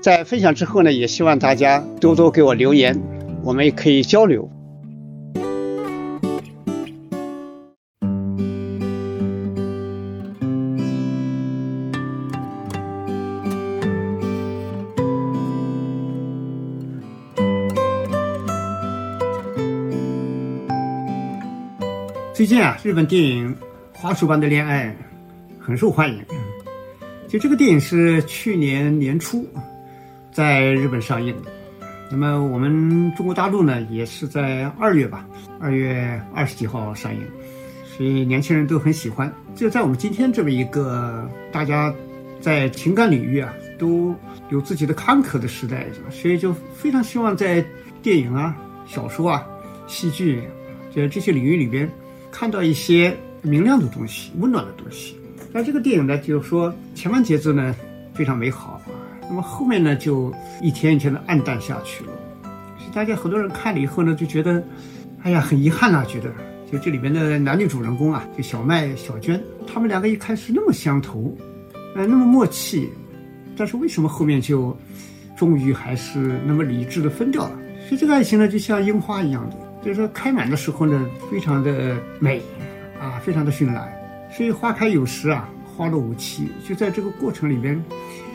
在分享之后呢，也希望大家多多给我留言，我们也可以交流。最近啊，日本电影《花束般的恋爱》很受欢迎。就这个电影是去年年初。在日本上映的，那么我们中国大陆呢，也是在二月吧，二月二十几号上映，所以年轻人都很喜欢。就在我们今天这么一个大家在情感领域啊都有自己的坎坷的时代，所以就非常希望在电影啊、小说啊、戏剧，就这些领域里边看到一些明亮的东西、温暖的东西。那这个电影呢，就是说前半截子呢非常美好。那么后面呢，就一天一天的暗淡下去了。大家很多人看了以后呢，就觉得，哎呀，很遗憾啊，觉得就这里面的男女主人公啊，就小麦、小娟，他们两个一开始那么相投，呃，那么默契，但是为什么后面就终于还是那么理智的分掉了？所以这个爱情呢，就像樱花一样的，就是说开满的时候呢，非常的美，啊，非常的绚烂。所以花开有时啊，花落无期，就在这个过程里边。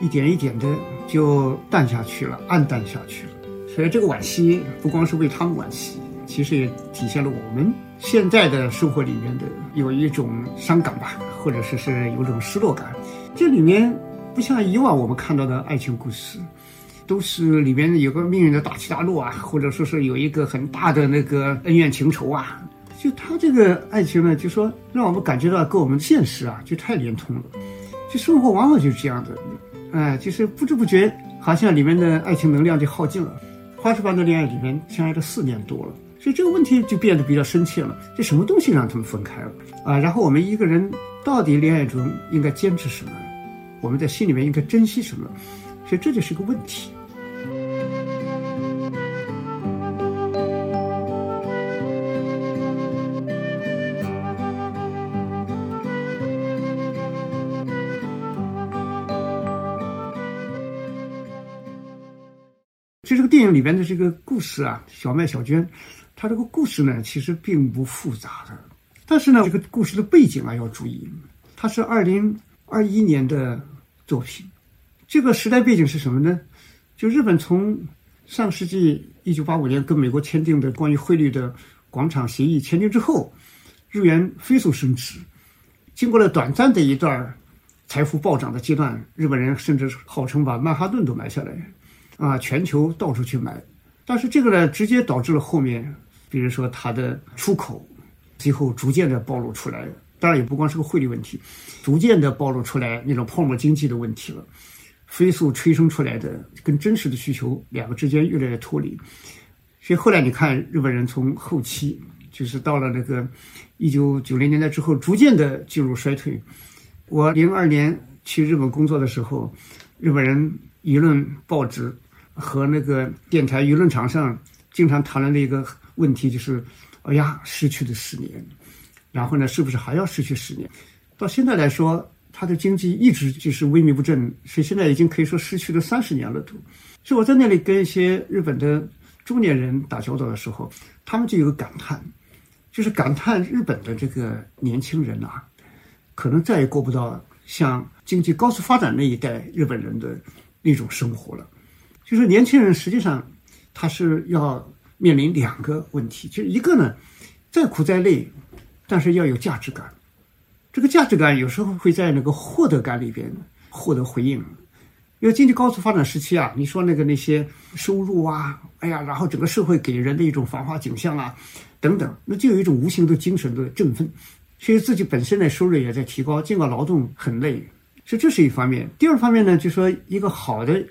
一点一点的就淡下去了，暗淡下去了。所以这个惋惜不光是为他们惋惜，其实也体现了我们现在的生活里面的有一种伤感吧，或者说是有种失落感。这里面不像以往我们看到的爱情故事，都是里面有个命运的大起大落啊，或者说是有一个很大的那个恩怨情仇啊。就他这个爱情呢，就说让我们感觉到跟我们现实啊就太连通了。就生活往往就是这样的。哎，就是不知不觉，好像里面的爱情能量就耗尽了。花束般的恋爱里面相爱了四年多了，所以这个问题就变得比较深切了。这什么东西让他们分开了啊？然后我们一个人到底恋爱中应该坚持什么？我们在心里面应该珍惜什么？所以这就是个问题。电影里边的这个故事啊，小麦小娟，她这个故事呢，其实并不复杂的。但是呢，这个故事的背景啊要注意，它是二零二一年的作品。这个时代背景是什么呢？就日本从上世纪一九八五年跟美国签订的关于汇率的广场协议签订之后，日元飞速升值，经过了短暂的一段财富暴涨的阶段，日本人甚至号称把曼哈顿都买下来。啊，全球到处去买，但是这个呢，直接导致了后面，比如说它的出口，最后逐渐的暴露出来。当然也不光是个汇率问题，逐渐的暴露出来那种泡沫经济的问题了，飞速催生出来的跟真实的需求两个之间越来越脱离。所以后来你看，日本人从后期就是到了那个一九九零年代之后，逐渐的进入衰退。我零二年去日本工作的时候，日本人舆论报纸。和那个电台舆论场上经常谈论的一个问题就是，哎呀，失去的十年，然后呢，是不是还要失去十年？到现在来说，它的经济一直就是萎靡不振，所以现在已经可以说失去了三十年了都。所以我在那里跟一些日本的中年人打交道的时候，他们就有个感叹，就是感叹日本的这个年轻人啊，可能再也过不到像经济高速发展那一代日本人的那种生活了。就是年轻人实际上他是要面临两个问题，就是一个呢，再苦再累，但是要有价值感。这个价值感有时候会在那个获得感里边获得回应。因为经济高速发展时期啊，你说那个那些收入啊，哎呀，然后整个社会给人的一种繁华景象啊，等等，那就有一种无形的精神的振奋，所以自己本身的收入也在提高，尽管劳动很累，所以这是一方面。第二方面呢，就说一个好的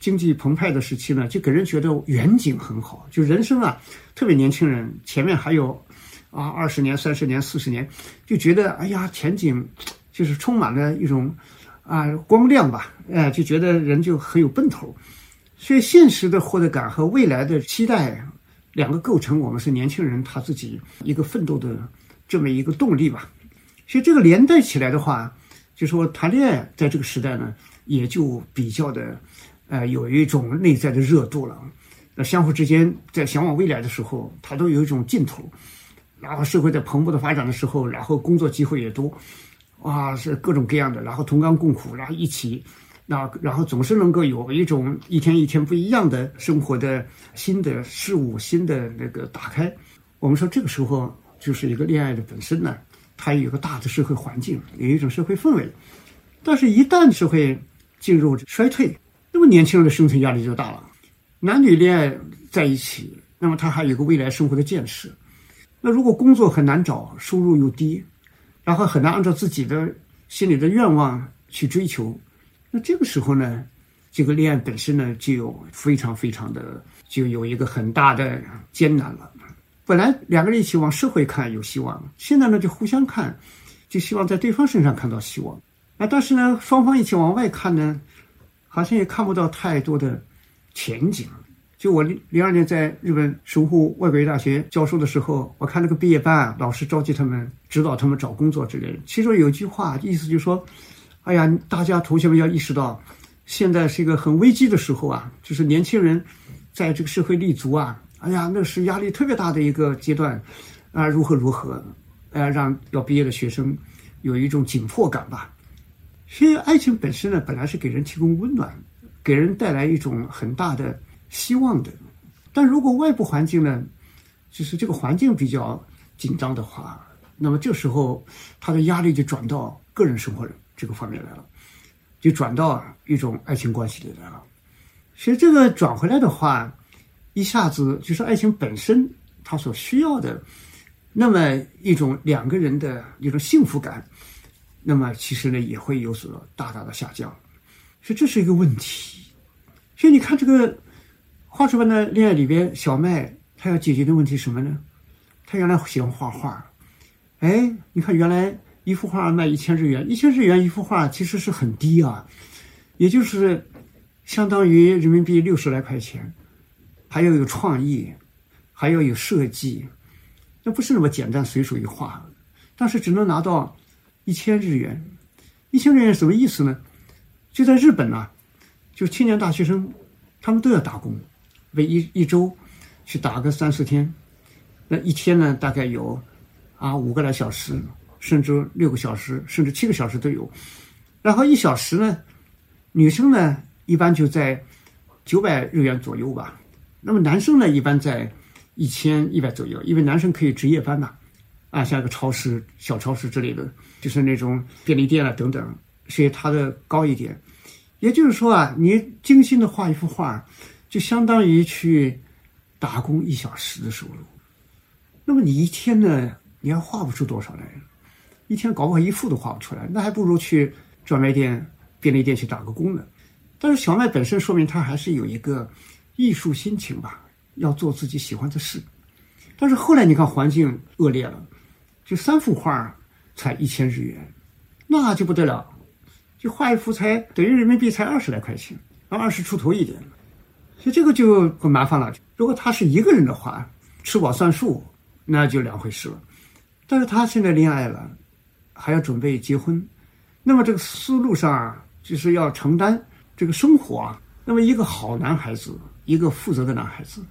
经济澎湃的时期呢，就给人觉得远景很好，就人生啊，特别年轻人前面还有啊二十年、三十年、四十年，就觉得哎呀前景就是充满了一种。啊，光亮吧，哎，就觉得人就很有奔头，所以现实的获得感和未来的期待，两个构成我们是年轻人他自己一个奋斗的这么一个动力吧。所以这个连带起来的话，就说谈恋爱在这个时代呢，也就比较的，呃，有一种内在的热度了。那相互之间在向往未来的时候，他都有一种劲头，然后社会在蓬勃的发展的时候，然后工作机会也多。哇，是各种各样的，然后同甘共苦，然后一起，那然后总是能够有一种一天一天不一样的生活的新的事物、新的那个打开。我们说这个时候就是一个恋爱的本身呢，它有一个大的社会环境，有一种社会氛围。但是，一旦社会进入衰退，那么年轻人的生存压力就大了。男女恋爱在一起，那么他还有个未来生活的建设。那如果工作很难找，收入又低。然后很难按照自己的心里的愿望去追求，那这个时候呢，这个恋爱本身呢就有非常非常的就有一个很大的艰难了。本来两个人一起往社会看有希望，现在呢就互相看，就希望在对方身上看到希望。啊，但是呢双方一起往外看呢，好像也看不到太多的前景。就我零零二年在日本神户外国语大学教授的时候，我看那个毕业班，老师召集他们指导他们找工作之类的。其中有一句话，意思就是说：“哎呀，大家同学们要意识到，现在是一个很危机的时候啊，就是年轻人在这个社会立足啊，哎呀，那是压力特别大的一个阶段啊，如何如何，呃，让要毕业的学生有一种紧迫感吧。其实，爱情本身呢，本来是给人提供温暖，给人带来一种很大的。”希望的，但如果外部环境呢，就是这个环境比较紧张的话，那么这时候他的压力就转到个人生活这个方面来了，就转到一种爱情关系里来了。所以这个转回来的话，一下子就是爱情本身它所需要的那么一种两个人的一种幸福感，那么其实呢也会有所大大的下降，所以这是一个问题。所以你看这个。花束般的恋爱里边，小麦他要解决的问题什么呢？他原来喜欢画画，哎，你看原来一幅画卖一千日元，一千日元一幅画其实是很低啊，也就是相当于人民币六十来块钱，还要有创意，还要有设计，那不是那么简单随手一画，但是只能拿到一千日元，一千日元什么意思呢？就在日本呢，就青年大学生，他们都要打工。为一一周去打个三四天，那一天呢大概有啊五个来小时，甚至六个小时，甚至七个小时都有。然后一小时呢，女生呢一般就在九百日元左右吧。那么男生呢一般在一千一百左右，因为男生可以值夜班嘛，啊像一个超市、小超市之类的，就是那种便利店啊等等，所以它的高一点。也就是说啊，你精心的画一幅画。就相当于去打工一小时的收入，那么你一天呢，你还画不出多少来，一天搞不好一幅都画不出来，那还不如去专卖店、便利店去打个工呢。但是小麦本身说明他还是有一个艺术心情吧，要做自己喜欢的事。但是后来你看环境恶劣了，就三幅画才一千日元，那就不得了，就画一幅才等于人民币才二十来块钱，二十出头一点。所以这个就很麻烦了。如果他是一个人的话，吃饱算数，那就两回事了。但是他现在恋爱了，还要准备结婚，那么这个思路上啊，就是要承担这个生活啊。那么一个好男孩子，一个负责的男孩子，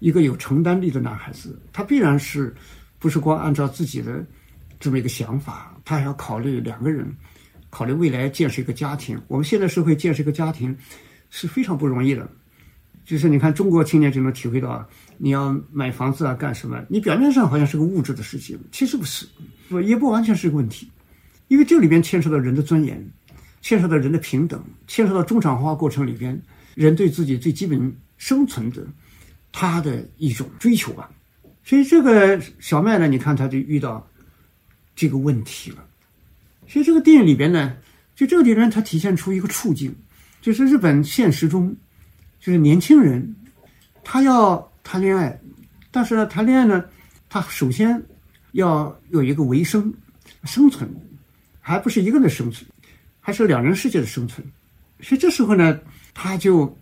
一个有承担力的男孩子，他必然是不是光按照自己的这么一个想法，他还要考虑两个人，考虑未来建设一个家庭。我们现在社会建设一个家庭是非常不容易的。就是你看中国青年就能体会到，你要买房子啊干什么？你表面上好像是个物质的事情，其实不是，不也不完全是个问题，因为这里边牵涉到人的尊严，牵涉到人的平等，牵涉到中产化过程里边人对自己最基本生存的他的一种追求吧。所以这个小麦呢，你看他就遇到这个问题了。所以这个电影里边呢，就这个里边它体现出一个处境，就是日本现实中，就是年轻人他要谈恋爱，但是呢，谈恋爱呢，他首先要有一个维生生存，还不是一个人的生存，还是两人世界的生存。所以这时候呢，他就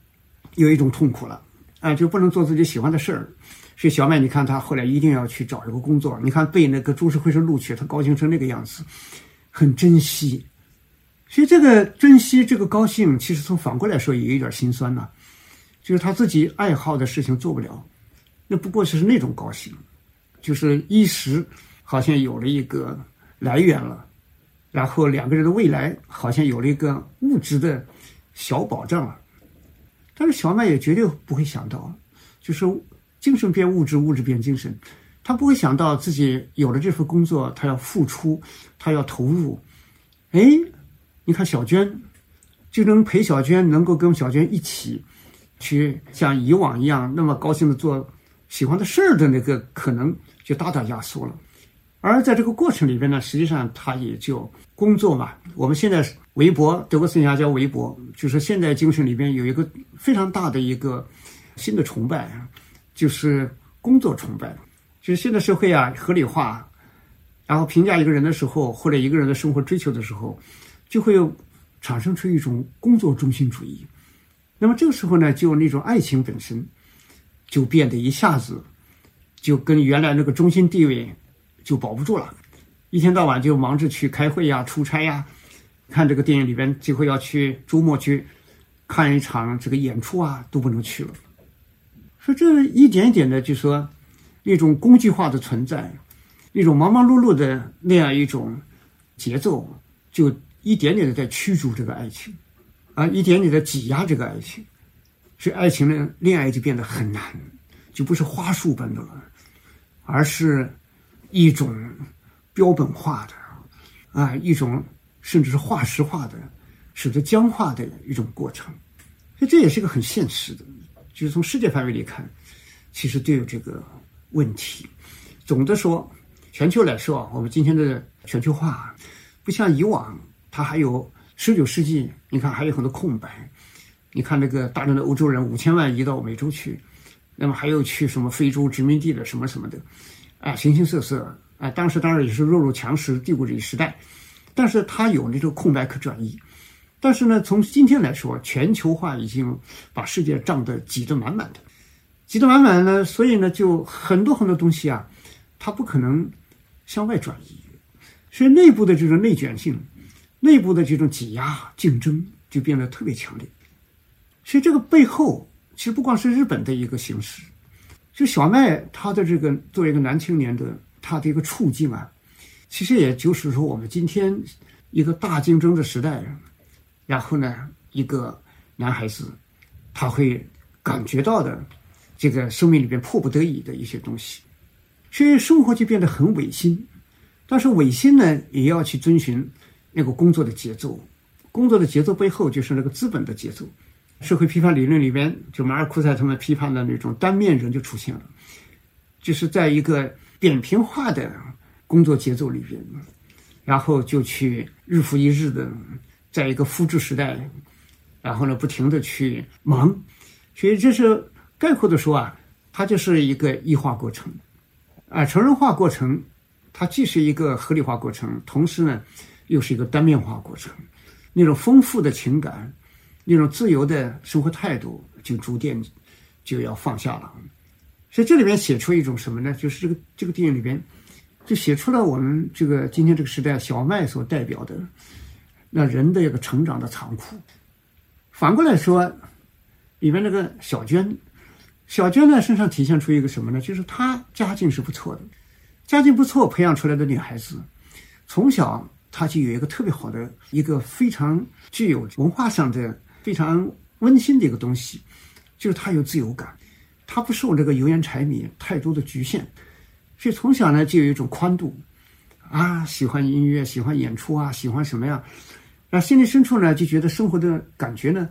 有一种痛苦了，啊，就不能做自己喜欢的事儿。所以小麦，你看他后来一定要去找一个工作。你看被那个株式会社录取，他高兴成那个样子，很珍惜。所以这个珍惜，这个高兴，其实从反过来说也有点心酸呐。就是他自己爱好的事情做不了，那不过是那种高兴，就是一时好像有了一个来源了，然后两个人的未来好像有了一个物质的小保障了。但是小麦也绝对不会想到，就是。精神变物质，物质变精神，他不会想到自己有了这份工作，他要付出，他要投入。哎，你看小娟，就能陪小娟，能够跟小娟一起去像以往一样那么高兴的做喜欢的事儿的那个可能就大大压缩了。而在这个过程里边呢，实际上他也就工作嘛。我们现在微博，德国思想叫微博，就是现代精神里边有一个非常大的一个新的崇拜。就是工作崇拜，就是现在社会啊合理化，然后评价一个人的时候，或者一个人的生活追求的时候，就会产生出一种工作中心主义。那么这个时候呢，就那种爱情本身就变得一下子就跟原来那个中心地位就保不住了，一天到晚就忙着去开会呀、出差呀，看这个电影里边，几乎要去周末去看一场这个演出啊，都不能去了。说这一点点的，就说一种工具化的存在，一种忙忙碌碌的那样一种节奏，就一点点的在驱逐这个爱情，啊，一点点的挤压这个爱情，所以爱情的恋爱就变得很难，就不是花束般的了，而是一种标本化的，啊，一种甚至是化石化的，使得僵化的一种过程，所以这也是个很现实的。就是从世界范围里看，其实都有这个问题。总的说，全球来说啊，我们今天的全球化不像以往，它还有十九世纪，你看还有很多空白。你看那个大量的欧洲人五千万移到美洲去，那么还有去什么非洲殖民地的什么什么的，啊，形形色色啊。当时当然也是弱肉强食帝国主义时代，但是它有那种空白可转移。但是呢，从今天来说，全球化已经把世界胀得挤得满满的，挤得满满的，所以呢，就很多很多东西啊，它不可能向外转移，所以内部的这种内卷性，内部的这种挤压竞争就变得特别强烈。所以这个背后，其实不光是日本的一个形势，就小麦他的这个作为一个男青年的他的一个处境啊，其实也就是说我们今天一个大竞争的时代。然后呢，一个男孩子，他会感觉到的，这个生命里边迫不得已的一些东西，所以生活就变得很违心。但是违心呢，也要去遵循那个工作的节奏。工作的节奏背后就是那个资本的节奏。社会批判理论里边，就马尔库塞他们批判的那种单面人就出现了，就是在一个扁平化的工作节奏里边，然后就去日复一日的。在一个复制时代，然后呢，不停的去忙，所以这是概括的说啊，它就是一个异化过程，啊，成人化过程，它既是一个合理化过程，同时呢，又是一个单面化过程，那种丰富的情感，那种自由的生活态度，就逐渐就要放下了。所以这里面写出一种什么呢？就是这个这个电影里边，就写出了我们这个今天这个时代小麦所代表的。那人的一个成长的残酷，反过来说，里面那个小娟，小娟呢身上体现出一个什么呢？就是她家境是不错的，家境不错培养出来的女孩子，从小她就有一个特别好的一个非常具有文化上的非常温馨的一个东西，就是她有自由感，她不受这个油盐柴米太多的局限，所以从小呢就有一种宽度，啊，喜欢音乐，喜欢演出啊，喜欢什么呀？那心灵深处呢就觉得生活的感觉呢，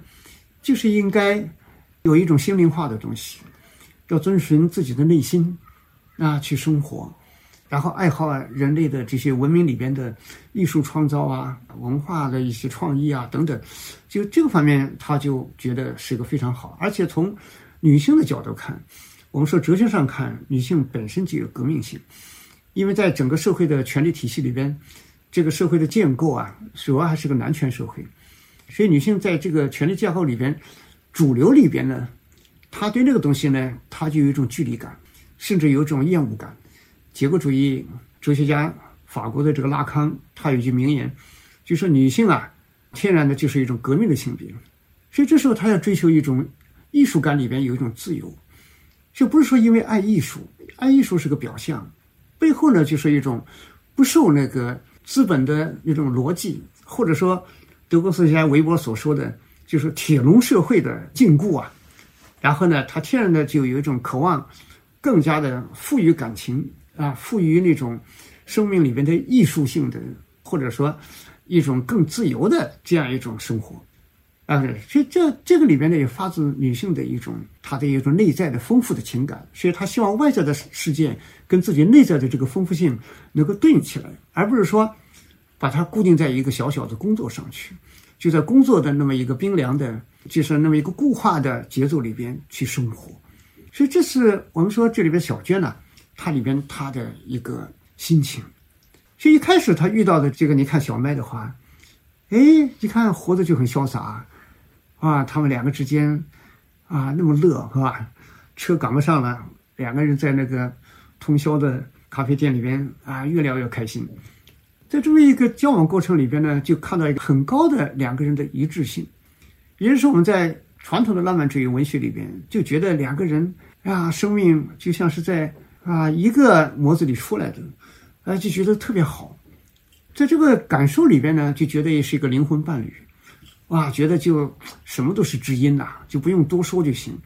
就是应该有一种心灵化的东西，要遵循自己的内心啊去生活。然后爱好人类的这些文明里边的艺术创造啊、文化的一些创意啊等等，就这个方面，他就觉得是一个非常好。而且从女性的角度看，我们说哲学上看，女性本身就有革命性，因为在整个社会的权力体系里边，这个社会的建构啊，主要还是个男权社会，所以女性在这个权力架构里边，主流里边呢，她对那个东西呢，她就有一种距离感，甚至有一种厌恶感。结构主义哲学家法国的这个拉康，他有一句名言，就说女性啊，天然的就是一种革命的性别，所以这时候他要追求一种艺术感里边有一种自由，就不是说因为爱艺术，爱艺术是个表象，背后呢就是一种不受那个资本的一种逻辑，或者说德国思想家韦伯所说的，就是铁笼社会的禁锢啊，然后呢，他天然的就有一种渴望，更加的富于感情。啊，赋予那种生命里边的艺术性的，或者说一种更自由的这样一种生活，啊，所以这这个里边呢也发自女性的一种她的一种内在的丰富的情感，所以她希望外在的世界跟自己内在的这个丰富性能够对应起来，而不是说把它固定在一个小小的工作上去，就在工作的那么一个冰凉的，就是那么一个固化的节奏里边去生活，所以这是我们说这里边小娟呢。她里边她的一个心情，所以一开始她遇到的这个，你看小麦的话，哎，一看活着就很潇洒，啊，他们两个之间啊那么乐是吧？车赶不上了，两个人在那个通宵的咖啡店里边啊越聊越开心，在这么一个交往过程里边呢，就看到一个很高的两个人的一致性，也就是我们在传统的浪漫主义文学里边就觉得两个人啊生命就像是在。啊，一个模子里出来的，啊，就觉得特别好，在这个感受里边呢，就觉得也是一个灵魂伴侣，哇，觉得就什么都是知音呐，就不用多说就行，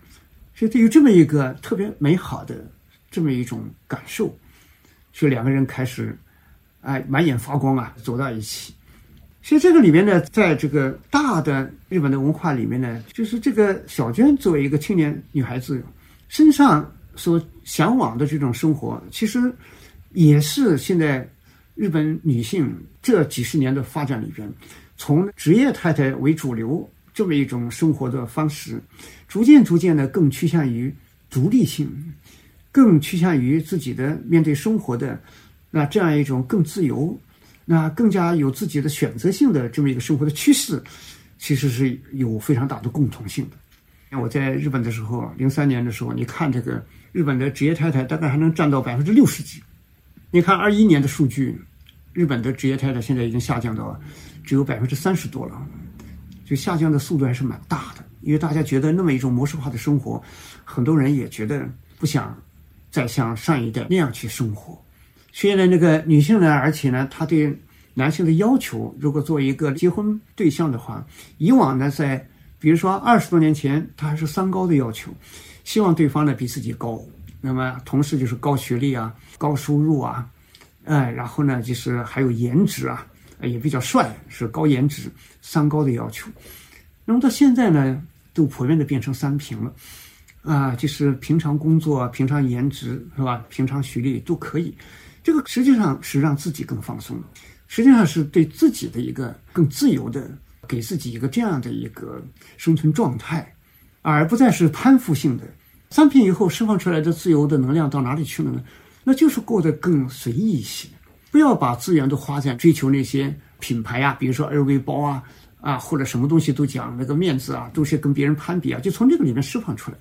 所以对于这么一个特别美好的这么一种感受，所以两个人开始，哎，满眼发光啊，走到一起。所以这个里面呢，在这个大的日本的文化里面呢，就是这个小娟作为一个青年女孩子身上。所向往的这种生活，其实也是现在日本女性这几十年的发展里边，从职业太太为主流这么一种生活的方式，逐渐逐渐的更趋向于独立性，更趋向于自己的面对生活的那这样一种更自由，那更加有自己的选择性的这么一个生活的趋势，其实是有非常大的共同性的。我在日本的时候，零三年的时候，你看这个。日本的职业太太大概还能占到百分之六十几，你看二一年的数据，日本的职业太太现在已经下降到只有百分之三十多了，就下降的速度还是蛮大的。因为大家觉得那么一种模式化的生活，很多人也觉得不想再像上一代那样去生活。所以呢，那个女性呢，而且呢，她对男性的要求，如果作为一个结婚对象的话，以往呢，在比如说二十多年前，她还是三高的要求。希望对方呢比自己高，那么同时就是高学历啊、高收入啊，哎，然后呢就是还有颜值啊，也比较帅，是高颜值三高的要求。那么到现在呢，都普遍的变成三平了，啊，就是平常工作、平常颜值是吧？平常学历都可以。这个实际上是让自己更放松，实际上是对自己的一个更自由的，给自己一个这样的一个生存状态，而不再是攀附性的。三平以后释放出来的自由的能量到哪里去了呢？那就是过得更随意一些，不要把资源都花在追求那些品牌啊，比如说 LV 包啊，啊或者什么东西都讲那个面子啊，都是跟别人攀比啊，就从这个里面释放出来，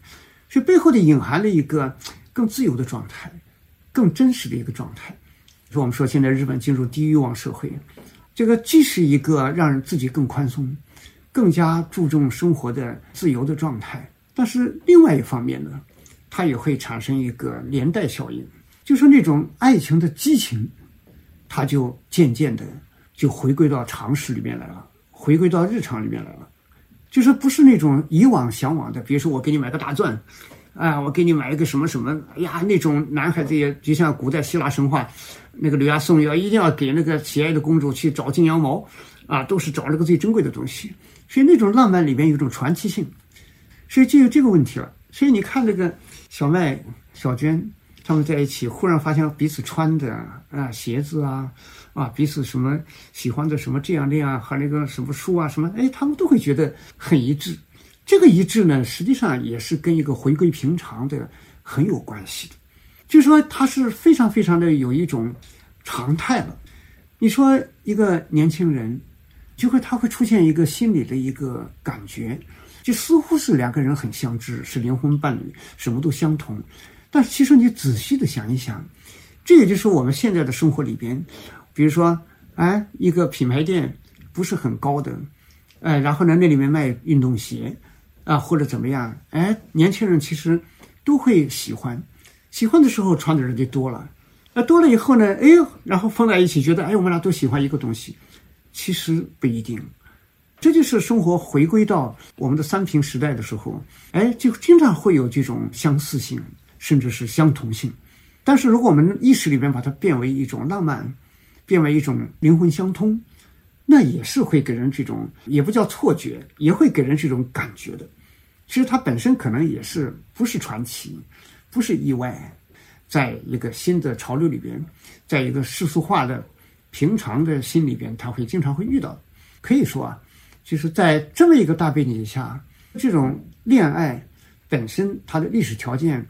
所以背后的隐含了一个更自由的状态，更真实的一个状态。说我们说现在日本进入低欲望社会，这个既是一个让人自己更宽松、更加注重生活的自由的状态。但是另外一方面呢，它也会产生一个连带效应，就是那种爱情的激情，他就渐渐的就回归到常识里面来了，回归到日常里面来了。就是不是那种以往向往的，比如说我给你买个大钻，啊，我给你买一个什么什么，哎呀，那种男孩子也就像古代希腊神话，那个柳亚送要一定要给那个喜爱的公主去找金羊毛，啊，都是找那个最珍贵的东西，所以那种浪漫里面有一种传奇性，所以就有这个问题了。所以你看那个小麦、小娟他们在一起，忽然发现彼此穿的啊鞋子啊。啊，彼此什么喜欢的什么这样那样和那个什么书啊什么，哎，他们都会觉得很一致。这个一致呢，实际上也是跟一个回归平常的很有关系的。就是说，他是非常非常的有一种常态了。你说一个年轻人，就会他会出现一个心理的一个感觉，就似乎是两个人很相知，是灵魂伴侣，什么都相同。但其实你仔细的想一想，这也就是我们现在的生活里边。比如说，哎，一个品牌店不是很高的，哎，然后呢，那里面卖运动鞋，啊，或者怎么样，哎，年轻人其实都会喜欢，喜欢的时候穿的人就多了，那多了以后呢，哎，然后放在一起，觉得哎，我们俩都喜欢一个东西，其实不一定，这就是生活回归到我们的三平时代的时候，哎，就经常会有这种相似性，甚至是相同性，但是如果我们意识里边把它变为一种浪漫。变为一种灵魂相通，那也是会给人这种也不叫错觉，也会给人这种感觉的。其实它本身可能也是不是传奇，不是意外，在一个新的潮流里边，在一个世俗化的平常的心里边，他会经常会遇到。可以说啊，就是在这么一个大背景下，这种恋爱本身它的历史条件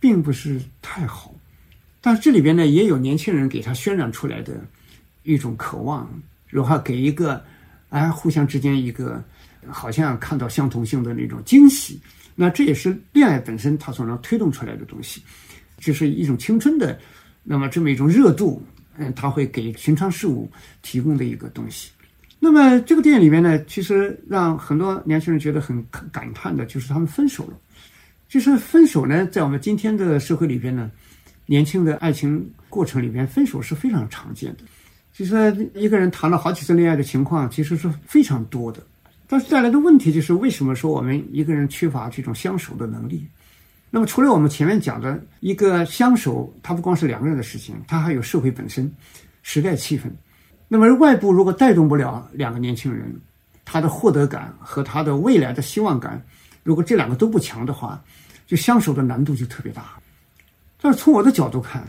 并不是太好，但这里边呢，也有年轻人给他渲染出来的。一种渴望，然后给一个，哎，互相之间一个，好像看到相同性的那种惊喜。那这也是恋爱本身它所能推动出来的东西，就是一种青春的，那么这么一种热度，嗯，它会给寻常事物提供的一个东西。那么这个电影里面呢，其实让很多年轻人觉得很感叹的，就是他们分手了。就是分手呢，在我们今天的社会里边呢，年轻的爱情过程里边，分手是非常常见的。就说一个人谈了好几次恋爱的情况，其实是非常多的。但是带来的问题就是，为什么说我们一个人缺乏这种相守的能力？那么除了我们前面讲的一个相守，它不光是两个人的事情，它还有社会本身、时代气氛。那么外部如果带动不了两个年轻人，他的获得感和他的未来的希望感，如果这两个都不强的话，就相守的难度就特别大。但是从我的角度看。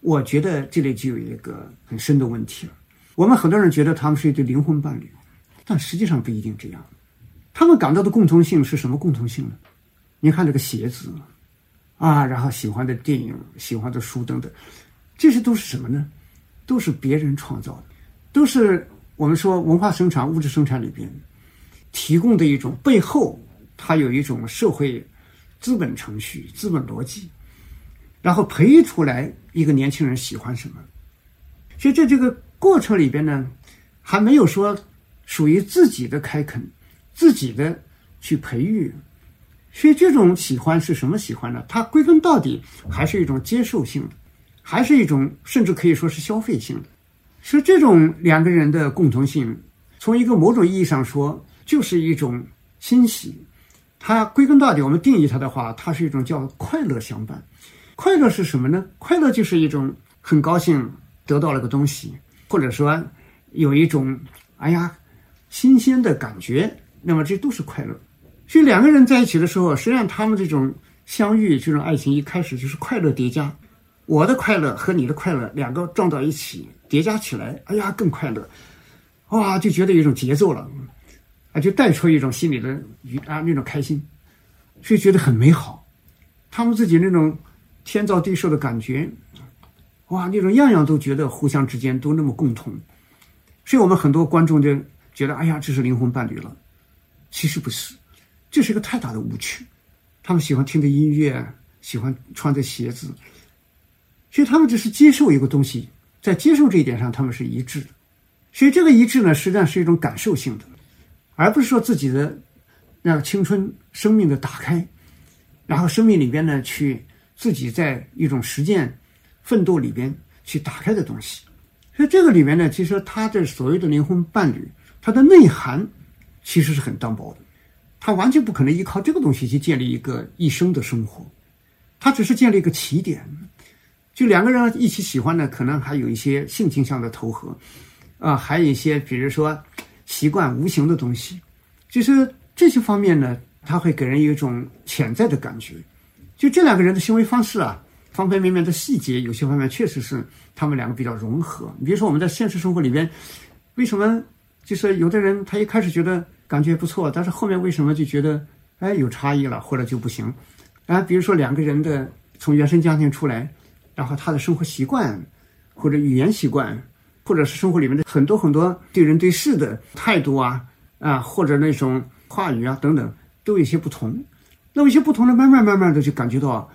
我觉得这里就有一个很深的问题了。我们很多人觉得他们是一对灵魂伴侣，但实际上不一定这样。他们感到的共同性是什么共同性呢？你看这个鞋子，啊，然后喜欢的电影、喜欢的书等等，这些都是什么呢？都是别人创造的，都是我们说文化生产、物质生产里边提供的一种背后，它有一种社会资本程序、资本逻辑。然后培育出来一个年轻人喜欢什么，所以在这个过程里边呢，还没有说属于自己的开垦，自己的去培育，所以这种喜欢是什么喜欢呢？它归根到底还是一种接受性的，还是一种甚至可以说是消费性的。所以这种两个人的共同性，从一个某种意义上说，就是一种欣喜。它归根到底，我们定义它的话，它是一种叫快乐相伴。快乐是什么呢？快乐就是一种很高兴得到了个东西，或者说有一种哎呀新鲜的感觉，那么这都是快乐。所以两个人在一起的时候，实际上他们这种相遇、这种爱情一开始就是快乐叠加。我的快乐和你的快乐两个撞到一起叠加起来，哎呀更快乐，哇就觉得有一种节奏了，啊就带出一种心里的愉啊那种开心，所以觉得很美好。他们自己那种。天造地设的感觉，哇，那种样样都觉得互相之间都那么共同，所以我们很多观众就觉得，哎呀，这是灵魂伴侣了。其实不是，这是一个太大的误区。他们喜欢听的音乐，喜欢穿的鞋子，所以他们只是接受一个东西，在接受这一点上他们是一致的。所以这个一致呢，实际上是一种感受性的，而不是说自己的那青春生命的打开，然后生命里边呢去。自己在一种实践、奋斗里边去打开的东西，所以这个里面呢，其实他的所谓的灵魂伴侣，它的内涵其实是很单薄的。他完全不可能依靠这个东西去建立一个一生的生活，他只是建立一个起点。就两个人一起喜欢呢，可能还有一些性倾向的投合，啊，还有一些比如说习惯无形的东西，就是这些方面呢，他会给人有一种潜在的感觉。就这两个人的行为方式啊，方方面面的细节，有些方面确实是他们两个比较融合。比如说我们在现实生活里边，为什么就是有的人他一开始觉得感觉不错，但是后面为什么就觉得哎有差异了，或者就不行？啊，比如说两个人的从原生家庭出来，然后他的生活习惯或者语言习惯，或者是生活里面的很多很多对人对事的态度啊啊，或者那种话语啊等等，都有些不同。那么一些不同的，慢慢慢慢的就感觉到，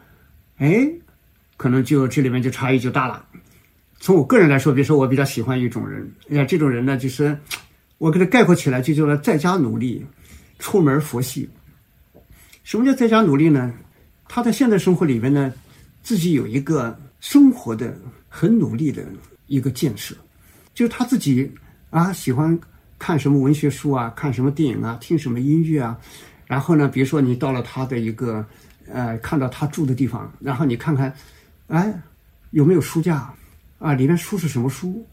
哎，可能就这里面就差异就大了。从我个人来说，比如说我比较喜欢一种人，哎呀，这种人呢，就是我给他概括起来就叫做在家努力，出门佛系。什么叫在家努力呢？他在现代生活里面呢，自己有一个生活的很努力的一个建设，就他自己啊喜欢看什么文学书啊，看什么电影啊，听什么音乐啊。然后呢，比如说你到了他的一个，呃，看到他住的地方，然后你看看，哎，有没有书架，啊，里面书是什么书，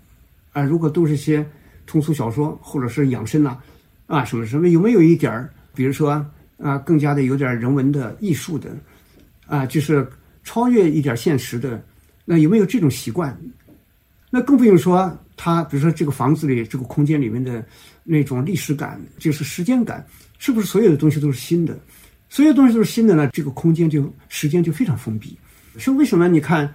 啊，如果都是些通俗小说或者是养生呐，啊，什么什么，有没有一点儿，比如说啊，更加的有点人文的艺术的，啊，就是超越一点现实的，那有没有这种习惯？那更不用说他，比如说这个房子里这个空间里面的那种历史感，就是时间感。是不是所有的东西都是新的？所有东西都是新的呢？这个空间就时间就非常封闭。所以为什么？你看，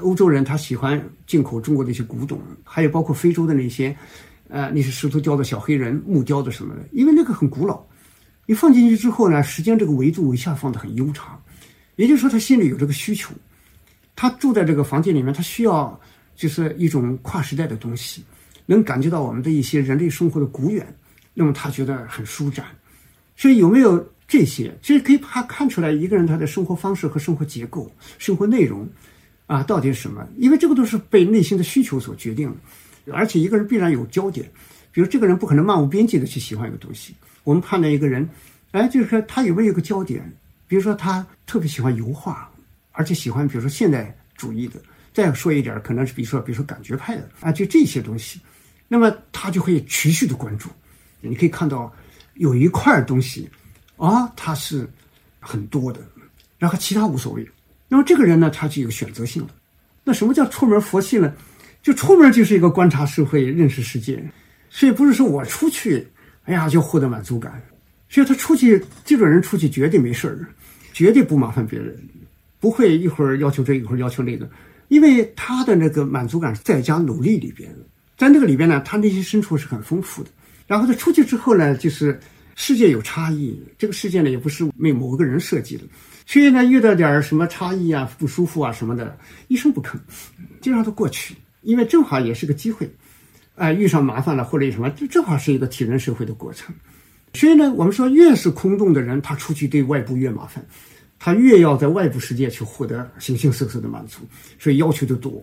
欧洲人他喜欢进口中国的一些古董，还有包括非洲的那些，呃，那些石头雕的小黑人、木雕的什么的，因为那个很古老。你放进去之后呢，时间这个维度一下放的很悠长。也就是说，他心里有这个需求，他住在这个房间里面，他需要就是一种跨时代的东西，能感觉到我们的一些人类生活的古远，那么他觉得很舒展。所以有没有这些？其实可以他看出来一个人他的生活方式和生活结构、生活内容，啊，到底是什么？因为这个都是被内心的需求所决定的。而且一个人必然有焦点，比如这个人不可能漫无边际的去喜欢一个东西。我们判断一个人，哎，就是说他有没有一个焦点？比如说他特别喜欢油画，而且喜欢比如说现代主义的。再说一点，可能是比如说比如说感觉派的啊，就这些东西，那么他就会持续的关注。你可以看到。有一块东西，啊，它是很多的，然后其他无所谓。那么这个人呢，他就有选择性了。那什么叫出门佛系呢？就出门就是一个观察社会、认识世界，所以不是说我出去，哎呀就获得满足感。所以他出去，这种人出去绝对没事儿，绝对不麻烦别人，不会一会儿要求这一会儿要求那个，因为他的那个满足感是在家努力里边的，在那个里边呢，他内心深处是很丰富的。然后他出去之后呢，就是世界有差异，这个世界呢也不是为某个人设计的，所以呢遇到点什么差异啊、不舒服啊什么的，一声不吭，就让他过去，因为正好也是个机会，哎，遇上麻烦了或者什么，这正好是一个体认社会的过程。所以呢，我们说越是空洞的人，他出去对外部越麻烦，他越要在外部世界去获得形形色色的满足，所以要求就多，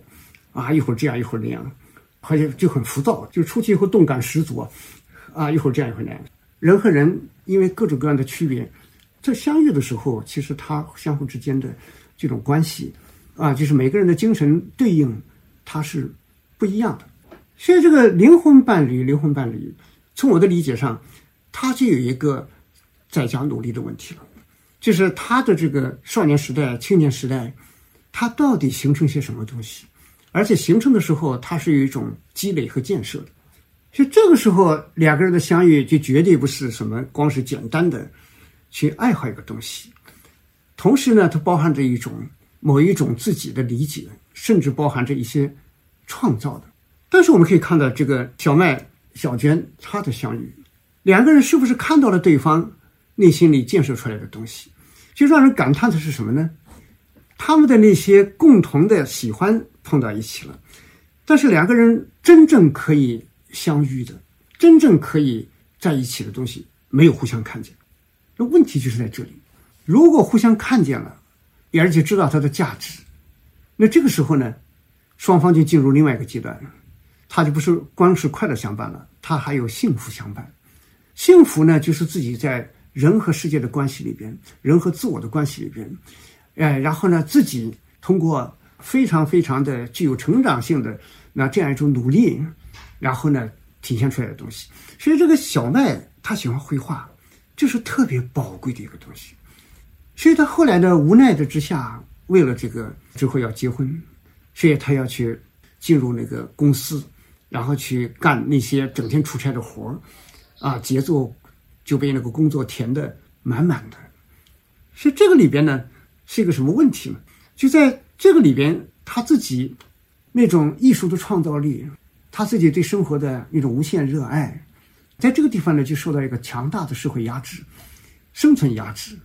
啊，一会儿这样一会儿那样，而且就很浮躁，就出去以后动感十足。啊，一会儿这样，一会儿那样。人和人因为各种各样的区别，在相遇的时候，其实他相互之间的这种关系，啊，就是每个人的精神对应，它是不一样的。所以这个灵魂伴侣，灵魂伴侣，从我的理解上，他就有一个在家努力的问题了，就是他的这个少年时代、青年时代，他到底形成些什么东西？而且形成的时候，他是有一种积累和建设的。就这个时候，两个人的相遇就绝对不是什么光是简单的去爱好一个东西，同时呢，它包含着一种某一种自己的理解，甚至包含着一些创造的。但是我们可以看到，这个小麦、小娟他的相遇，两个人是不是看到了对方内心里建设出来的东西？就让人感叹的是什么呢？他们的那些共同的喜欢碰到一起了，但是两个人真正可以。相遇的真正可以在一起的东西没有互相看见，那问题就是在这里。如果互相看见了，而且知道它的价值，那这个时候呢，双方就进入另外一个阶段了。他就不是光是快乐相伴了，他还有幸福相伴。幸福呢，就是自己在人和世界的关系里边，人和自我的关系里边，哎，然后呢，自己通过非常非常的具有成长性的那这样一种努力，然后呢，体现出来的东西。所以这个小麦他喜欢绘画，这是特别宝贵的一个东西。所以他后来呢，无奈的之下，为了这个之后要结婚，所以他要去进入那个公司，然后去干那些整天出差的活儿，啊，节奏就被那个工作填得满满的。所以这个里边呢，是一个什么问题呢？就在这个里边，他自己那种艺术的创造力，他自己对生活的那种无限热爱，在这个地方呢，就受到一个强大的社会压制，生存压制。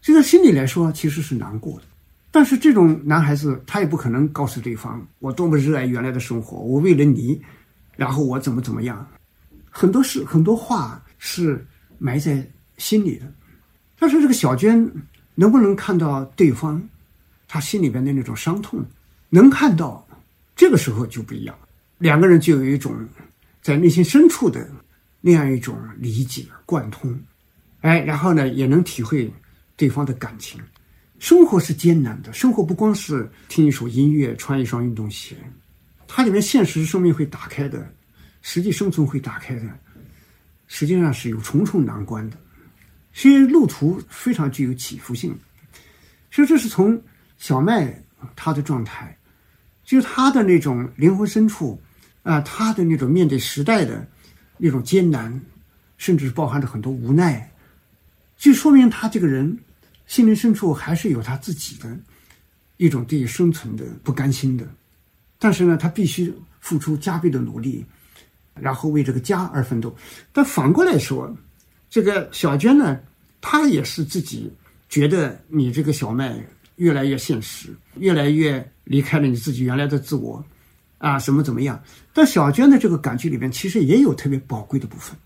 这个心里来说其实是难过的，但是这种男孩子他也不可能告诉对方我多么热爱原来的生活，我为了你，然后我怎么怎么样，很多事很多话是埋在心里的。但是这个小娟能不能看到对方他心里边的那种伤痛？能看到，这个时候就不一样，两个人就有一种在内心深处的那样一种理解贯通，哎，然后呢也能体会。对方的感情，生活是艰难的。生活不光是听一首音乐、穿一双运动鞋，它里面现实生命会打开的，实际生存会打开的，实际上是有重重难关的。所以路途非常具有起伏性。所以这是从小麦他的状态，就他的那种灵魂深处啊，他的那种面对时代的那种艰难，甚至包含着很多无奈，就说明他这个人。心灵深处还是有他自己的一种对于生存的不甘心的，但是呢，他必须付出加倍的努力，然后为这个家而奋斗。但反过来说，这个小娟呢，她也是自己觉得你这个小麦越来越现实，越来越离开了你自己原来的自我，啊，什么怎么样？但小娟的这个感觉里边，其实也有特别宝贵的部分，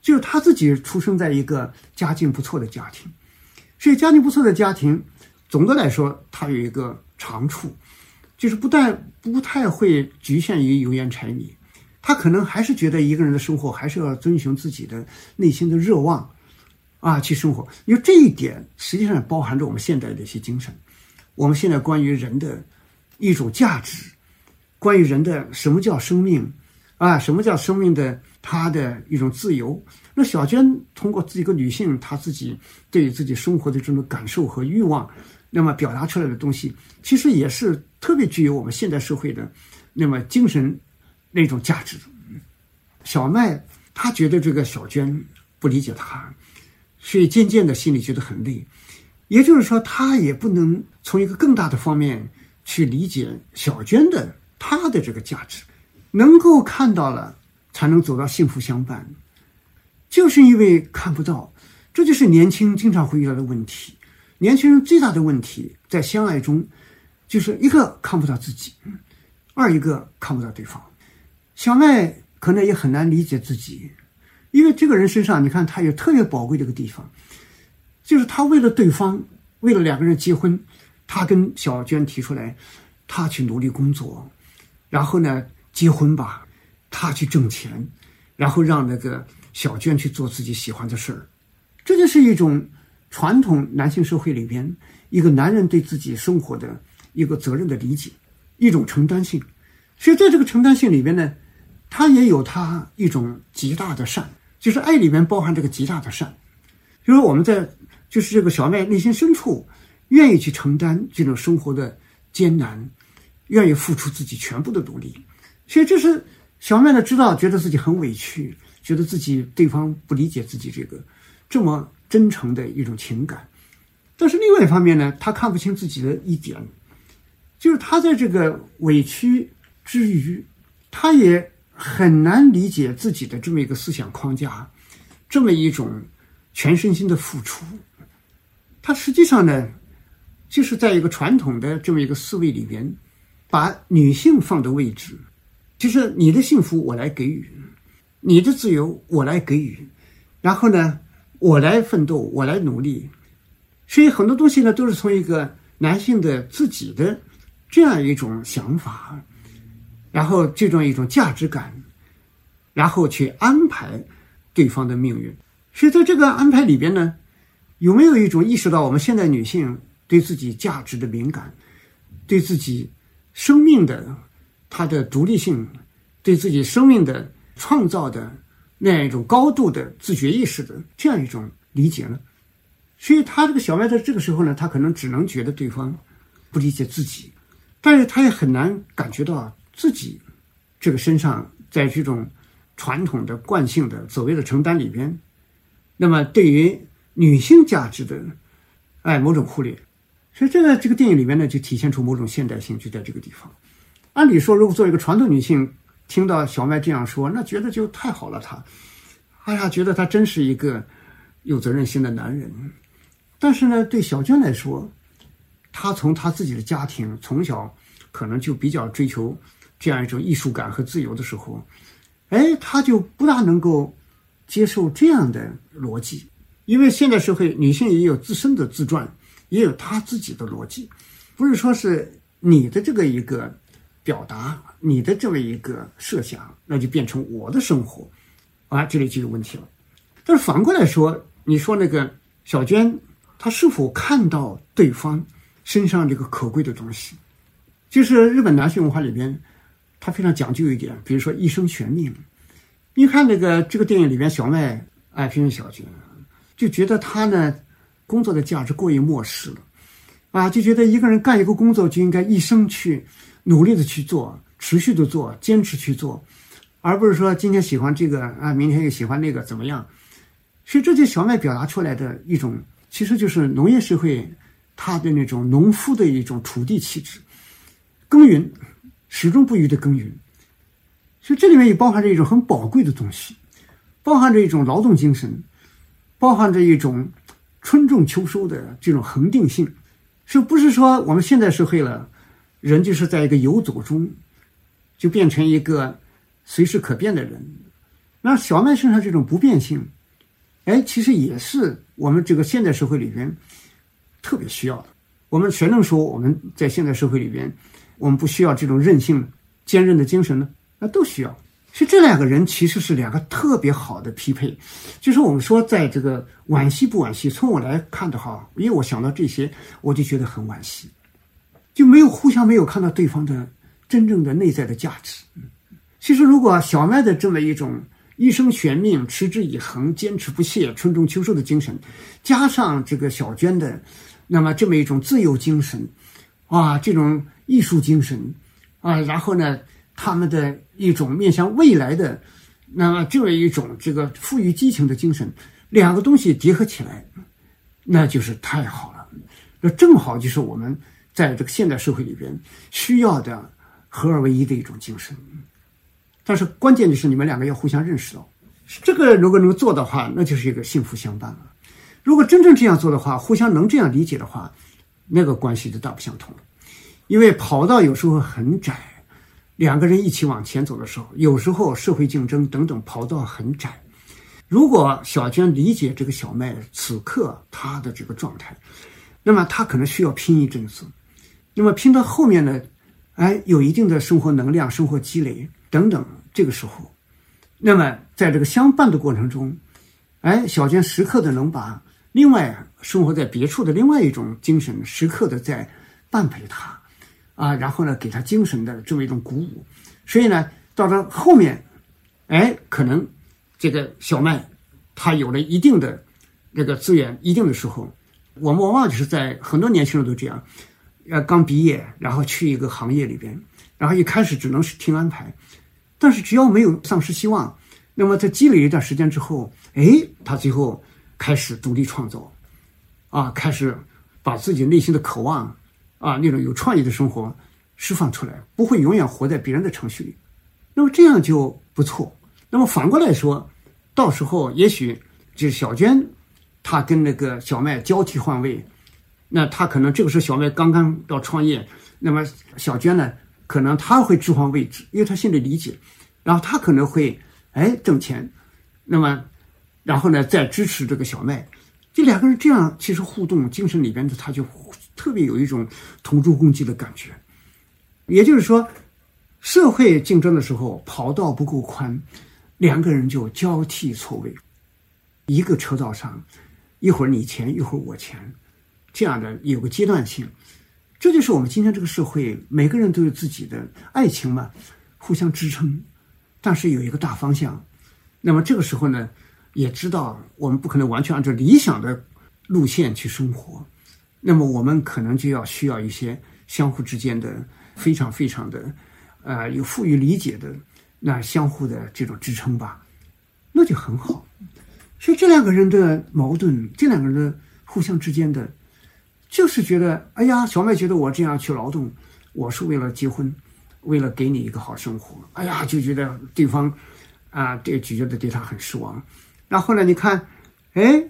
就是她自己出生在一个家境不错的家庭。所以，家境不错的家庭，总的来说，它有一个长处，就是不但不太会局限于油盐柴米，他可能还是觉得一个人的生活还是要遵循自己的内心的热望，啊，去生活。因为这一点实际上包含着我们现代的一些精神。我们现在关于人的一种价值，关于人的什么叫生命，啊，什么叫生命的他的一种自由。那小娟通过自己一个女性，她自己对于自己生活的这种感受和欲望，那么表达出来的东西，其实也是特别具有我们现代社会的那么精神那种价值。小麦他觉得这个小娟不理解他，所以渐渐的心里觉得很累。也就是说，他也不能从一个更大的方面去理解小娟的她的这个价值，能够看到了，才能走到幸福相伴。就是因为看不到，这就是年轻经常会遇到的问题。年轻人最大的问题在相爱中，就是一个看不到自己，二一个看不到对方。小麦可能也很难理解自己，因为这个人身上，你看他有特别宝贵的一个地方，就是他为了对方，为了两个人结婚，他跟小娟提出来，他去努力工作，然后呢结婚吧，他去挣钱，然后让那个。小娟去做自己喜欢的事儿，这就是一种传统男性社会里边一个男人对自己生活的一个责任的理解，一种承担性。所以在这个承担性里边呢，他也有他一种极大的善，就是爱里面包含这个极大的善。就是我们在就是这个小麦内心深处愿意去承担这种生活的艰难，愿意付出自己全部的努力。所以这是小麦呢知道觉得自己很委屈。觉得自己对方不理解自己这个这么真诚的一种情感，但是另外一方面呢，他看不清自己的一点，就是他在这个委屈之余，他也很难理解自己的这么一个思想框架，这么一种全身心的付出。他实际上呢，就是在一个传统的这么一个思维里边，把女性放的位置，就是你的幸福我来给予。你的自由我来给予，然后呢，我来奋斗，我来努力，所以很多东西呢都是从一个男性的自己的这样一种想法，然后这种一种价值感，然后去安排对方的命运。所以在这个安排里边呢，有没有一种意识到我们现在女性对自己价值的敏感，对自己生命的她的独立性，对自己生命的创造的那样一种高度的自觉意识的这样一种理解呢？所以，他这个小麦在这个时候呢，他可能只能觉得对方不理解自己，但是他也很难感觉到啊自己这个身上在这种传统的惯性的所谓的承担里边，那么对于女性价值的哎某种忽略，所以这个这个电影里面呢，就体现出某种现代性，就在这个地方。按理说，如果作为一个传统女性，听到小麦这样说，那觉得就太好了，她，哎呀，觉得他真是一个有责任心的男人。但是呢，对小娟来说，她从她自己的家庭从小可能就比较追求这样一种艺术感和自由的时候，哎，他就不大能够接受这样的逻辑，因为现代社会女性也有自身的自传，也有她自己的逻辑，不是说是你的这个一个表达，你的这么一个设想，那就变成我的生活，啊，这里就有问题了。但是反过来说，你说那个小娟。她是否看到对方身上这个可贵的东西？就是日本男性文化里边，他非常讲究一点，比如说一生悬命。你看那个这个电影里边，小麦爱偏小娟，就觉得他呢工作的价值过于漠视了，啊，就觉得一个人干一个工作就应该一生去努力的去做，持续的做，坚持去做，而不是说今天喜欢这个啊，明天又喜欢那个怎么样？所以这就小麦表达出来的一种。其实就是农业社会，他的那种农夫的一种土地气质，耕耘，始终不渝的耕耘。所以这里面也包含着一种很宝贵的东西，包含着一种劳动精神，包含着一种春种秋收的这种恒定性。是不是说我们现在社会了，人就是在一个游走中，就变成一个随时可变的人？那小麦身上这种不变性。哎，其实也是我们这个现代社会里边特别需要的。我们谁能说我们在现代社会里边，我们不需要这种韧性、坚韧的精神呢？那都需要。其实这两个人其实是两个特别好的匹配。就是我们说，在这个惋惜不惋惜？从我来看的话，因为我想到这些，我就觉得很惋惜，就没有互相没有看到对方的真正的内在的价值。其实，如果小麦的这么一种。一生悬命，持之以恒，坚持不懈，春种秋收的精神，加上这个小娟的，那么这么一种自由精神，啊，这种艺术精神，啊，然后呢，他们的一种面向未来的，那么这么一种这个富于激情的精神，两个东西结合起来，那就是太好了，那正好就是我们在这个现代社会里边需要的合二为一的一种精神。但是关键的是，你们两个要互相认识到，这个如果能做的话，那就是一个幸福相伴了。如果真正这样做的话，互相能这样理解的话，那个关系就大不相同了。因为跑道有时候很窄，两个人一起往前走的时候，有时候社会竞争等等，跑道很窄。如果小娟理解这个小麦此刻他的这个状态，那么他可能需要拼一阵子。那么拼到后面呢，哎，有一定的生活能量、生活积累。等等，这个时候，那么在这个相伴的过程中，哎，小娟时刻的能把另外生活在别处的另外一种精神时刻的在伴陪他，啊，然后呢，给他精神的这么一种鼓舞。所以呢，到了后面，哎，可能这个小麦他有了一定的这个资源，一定的时候，我们往往就是在很多年轻人都这样，呃，刚毕业，然后去一个行业里边，然后一开始只能是听安排。但是只要没有丧失希望，那么在积累一段时间之后，哎，他最后开始独立创造，啊，开始把自己内心的渴望，啊，那种有创意的生活释放出来，不会永远活在别人的程序里，那么这样就不错。那么反过来说，到时候也许就是小娟，她跟那个小麦交替换位，那他可能这个时候小麦刚刚要创业，那么小娟呢？可能她会置换位置，因为她心里理解，然后她可能会哎挣钱，那么然后呢再支持这个小麦，这两个人这样其实互动精神里边的他就特别有一种同舟共济的感觉。也就是说，社会竞争的时候跑道不够宽，两个人就交替错位，一个车道上，一会儿你前，一会儿我前，这样的有个阶段性。这就是我们今天这个社会，每个人都有自己的爱情嘛，互相支撑，但是有一个大方向。那么这个时候呢，也知道我们不可能完全按照理想的路线去生活，那么我们可能就要需要一些相互之间的非常非常的，呃，有富于理解的那相互的这种支撑吧，那就很好。所以这两个人的矛盾，这两个人的互相之间的。就是觉得，哎呀，小麦觉得我这样去劳动，我是为了结婚，为了给你一个好生活。哎呀，就觉得对方，啊，这就觉得对他很失望。然后呢，你看，哎，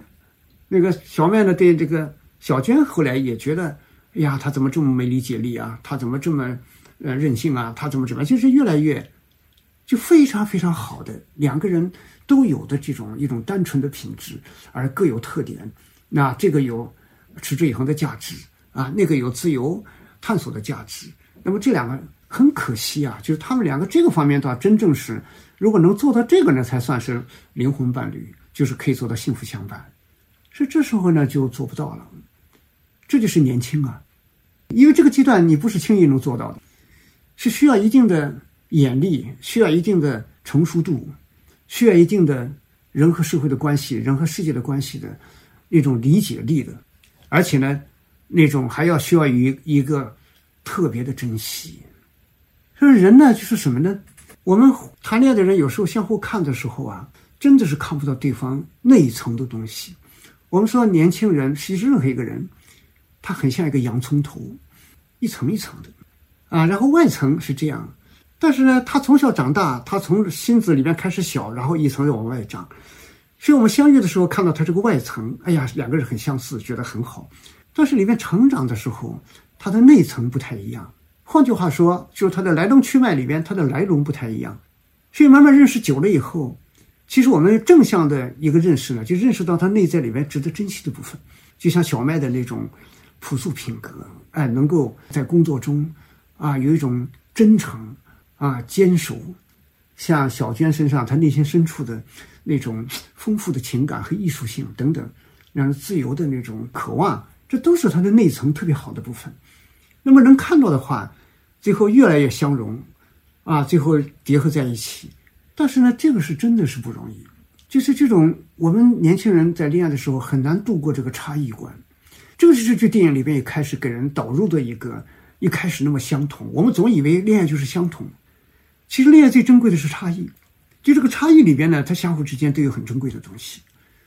那个小麦呢，对这个小娟后来也觉得，哎呀，他怎么这么没理解力啊？他怎么这么，呃，任性啊？他怎么怎么，就是越来越，就非常非常好的两个人都有的这种一种单纯的品质，而各有特点。那这个有。持之以恒的价值啊，那个有自由探索的价值。那么这两个很可惜啊，就是他们两个这个方面的话，真正是如果能做到这个呢，才算是灵魂伴侣，就是可以做到幸福相伴。所以这时候呢，就做不到了。这就是年轻啊，因为这个阶段你不是轻易能做到的，是需要一定的眼力，需要一定的成熟度，需要一定的人和社会的关系、人和世界的关系的那种理解力的。而且呢，那种还要需要于一个特别的珍惜。所以人呢，就是什么呢？我们谈恋爱的人有时候相互看的时候啊，真的是看不到对方内层的东西。我们说年轻人，其实任何一个人，它很像一个洋葱头，一层一层的啊。然后外层是这样，但是呢，他从小长大，他从心子里面开始小，然后一层又往外长。所以我们相遇的时候看到他这个外层，哎呀，两个人很相似，觉得很好。但是里面成长的时候，他的内层不太一样。换句话说，就是他的来龙去脉里边，他的来龙不太一样。所以慢慢认识久了以后，其实我们正向的一个认识呢，就认识到他内在里面值得珍惜的部分。就像小麦的那种朴素品格，哎，能够在工作中啊有一种真诚啊坚守。像小娟身上，她内心深处的。那种丰富的情感和艺术性等等，让人自由的那种渴望，这都是他的内层特别好的部分。那么能看到的话，最后越来越相融，啊，最后结合在一起。但是呢，这个是真的是不容易，就是这种我们年轻人在恋爱的时候很难度过这个差异关。这个是这剧电影里边也开始给人导入的一个，一开始那么相同，我们总以为恋爱就是相同，其实恋爱最珍贵的是差异。就这个差异里边呢，它相互之间都有很珍贵的东西。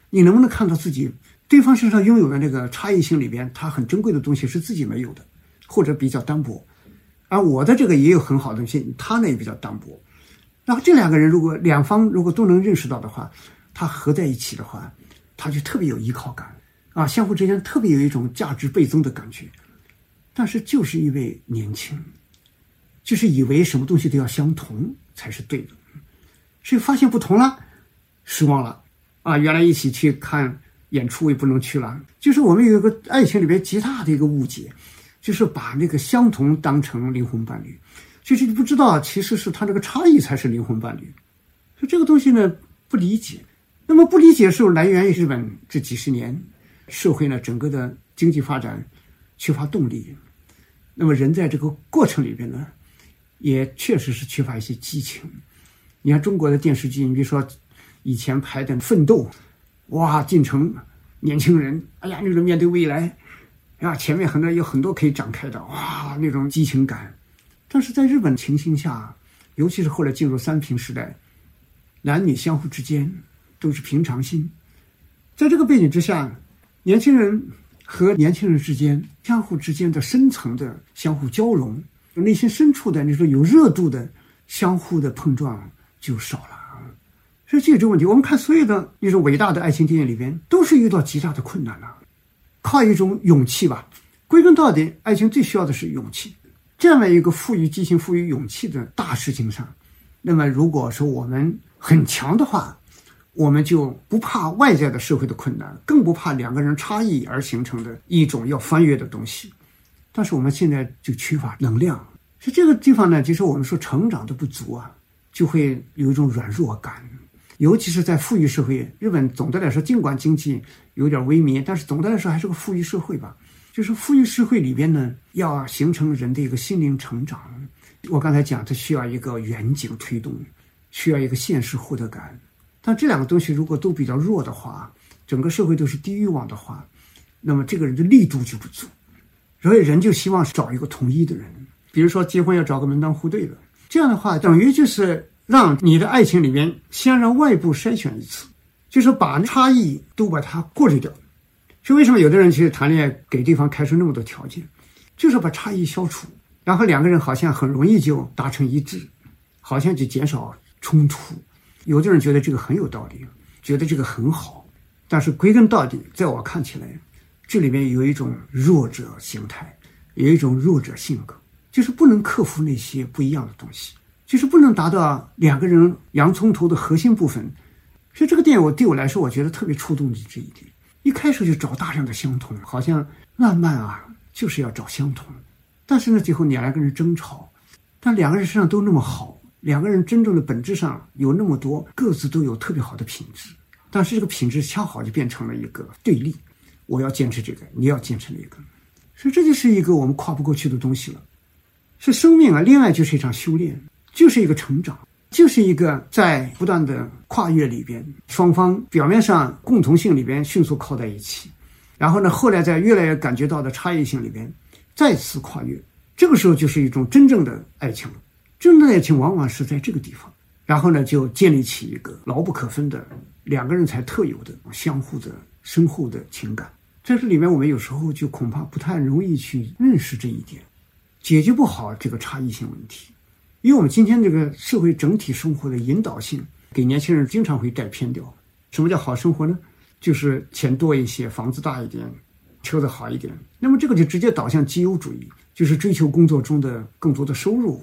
你能不能看到自己对方身上拥有的那个差异性里边，它很珍贵的东西是自己没有的，或者比较单薄，而我的这个也有很好的东西，他呢也比较单薄。然后这两个人如果两方如果都能认识到的话，他合在一起的话，他就特别有依靠感啊，相互之间特别有一种价值倍增的感觉。但是就是因为年轻，就是以为什么东西都要相同才是对的。所以发现不同了，失望了，啊，原来一起去看演出也不能去了。就是我们有一个爱情里边极大的一个误解，就是把那个相同当成灵魂伴侣，就是你不知道其实是他这个差异才是灵魂伴侣。所以这个东西呢不理解，那么不理解是来源于日本这几十年社会呢整个的经济发展缺乏动力，那么人在这个过程里边呢也确实是缺乏一些激情。你看中国的电视剧，你比如说以前拍的《奋斗》，哇，进城年轻人，哎呀，那种面对未来，啊，前面很多有很多可以展开的，哇，那种激情感。但是在日本情形下，尤其是后来进入三平时代，男女相互之间都是平常心。在这个背景之下，年轻人和年轻人之间相互之间的深层的相互交融，内心深处的你说有热度的相互的碰撞。就少了啊，所以这个问题，我们看所有的那种伟大的爱情电影里边，都是遇到极大的困难了，靠一种勇气吧。归根到底，爱情最需要的是勇气。这样的一个赋予激情、赋予勇气的大事情上，那么如果说我们很强的话，我们就不怕外在的社会的困难，更不怕两个人差异而形成的一种要翻越的东西。但是我们现在就缺乏能量，所以这个地方呢，就是我们说成长的不足啊。就会有一种软弱感，尤其是在富裕社会，日本总的来说，尽管经济有点萎靡，但是总的来说还是个富裕社会吧。就是富裕社会里边呢，要形成人的一个心灵成长。我刚才讲，它需要一个远景推动，需要一个现实获得感。那这两个东西如果都比较弱的话，整个社会都是低欲望的话，那么这个人的力度就不足。所以人就希望找一个统一的人，比如说结婚要找个门当户对的。这样的话，等于就是让你的爱情里面先让外部筛选一次，就是把差异都把它过滤掉。就为什么有的人其实谈恋爱给对方开出那么多条件，就是把差异消除，然后两个人好像很容易就达成一致，好像就减少冲突。有的人觉得这个很有道理，觉得这个很好，但是归根到底，在我看起来，这里面有一种弱者心态，有一种弱者性格，就是不能克服那些不一样的东西，就是不能达到两个人洋葱头的核心部分。所以这个电影我对我来说，我觉得特别触动的这一点。一开始就找大量的相同，好像浪漫啊，就是要找相同。但是呢，最后你两个人争吵，但两个人身上都那么好，两个人真正的本质上有那么多各自都有特别好的品质，但是这个品质恰好就变成了一个对立。我要坚持这个，你要坚持那个，所以这就是一个我们跨不过去的东西了。是生命啊，恋爱就是一场修炼，就是一个成长。就是一个在不断的跨越里边，双方表面上共同性里边迅速靠在一起，然后呢，后来在越来越感觉到的差异性里边再次跨越，这个时候就是一种真正的爱情。真正的爱情往往是在这个地方，然后呢，就建立起一个牢不可分的两个人才特有的相互的深厚的情感。在这里面，我们有时候就恐怕不太容易去认识这一点，解决不好这个差异性问题。因为我们今天这个社会整体生活的引导性，给年轻人经常会带偏掉。什么叫好生活呢？就是钱多一些，房子大一点，车子好一点。那么这个就直接导向绩优主义，就是追求工作中的更多的收入。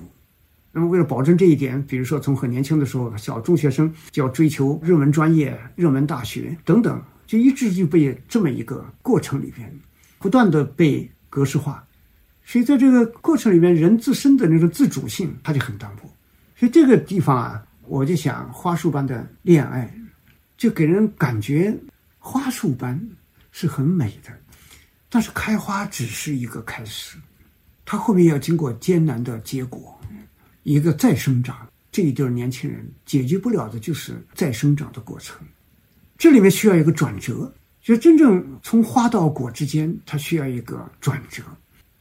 那么为了保证这一点，比如说从很年轻的时候，小中学生就要追求热门专业、热门大学等等，就一直就被这么一个过程里边，不断的被格式化。所以，在这个过程里面，人自身的那种自主性，它就很单薄。所以，这个地方啊，我就想，花束般的恋爱，就给人感觉花束般是很美的，但是开花只是一个开始，它后面要经过艰难的结果，一个再生长。这一对年轻人解决不了的就是再生长的过程，这里面需要一个转折，就真正从花到果之间，它需要一个转折。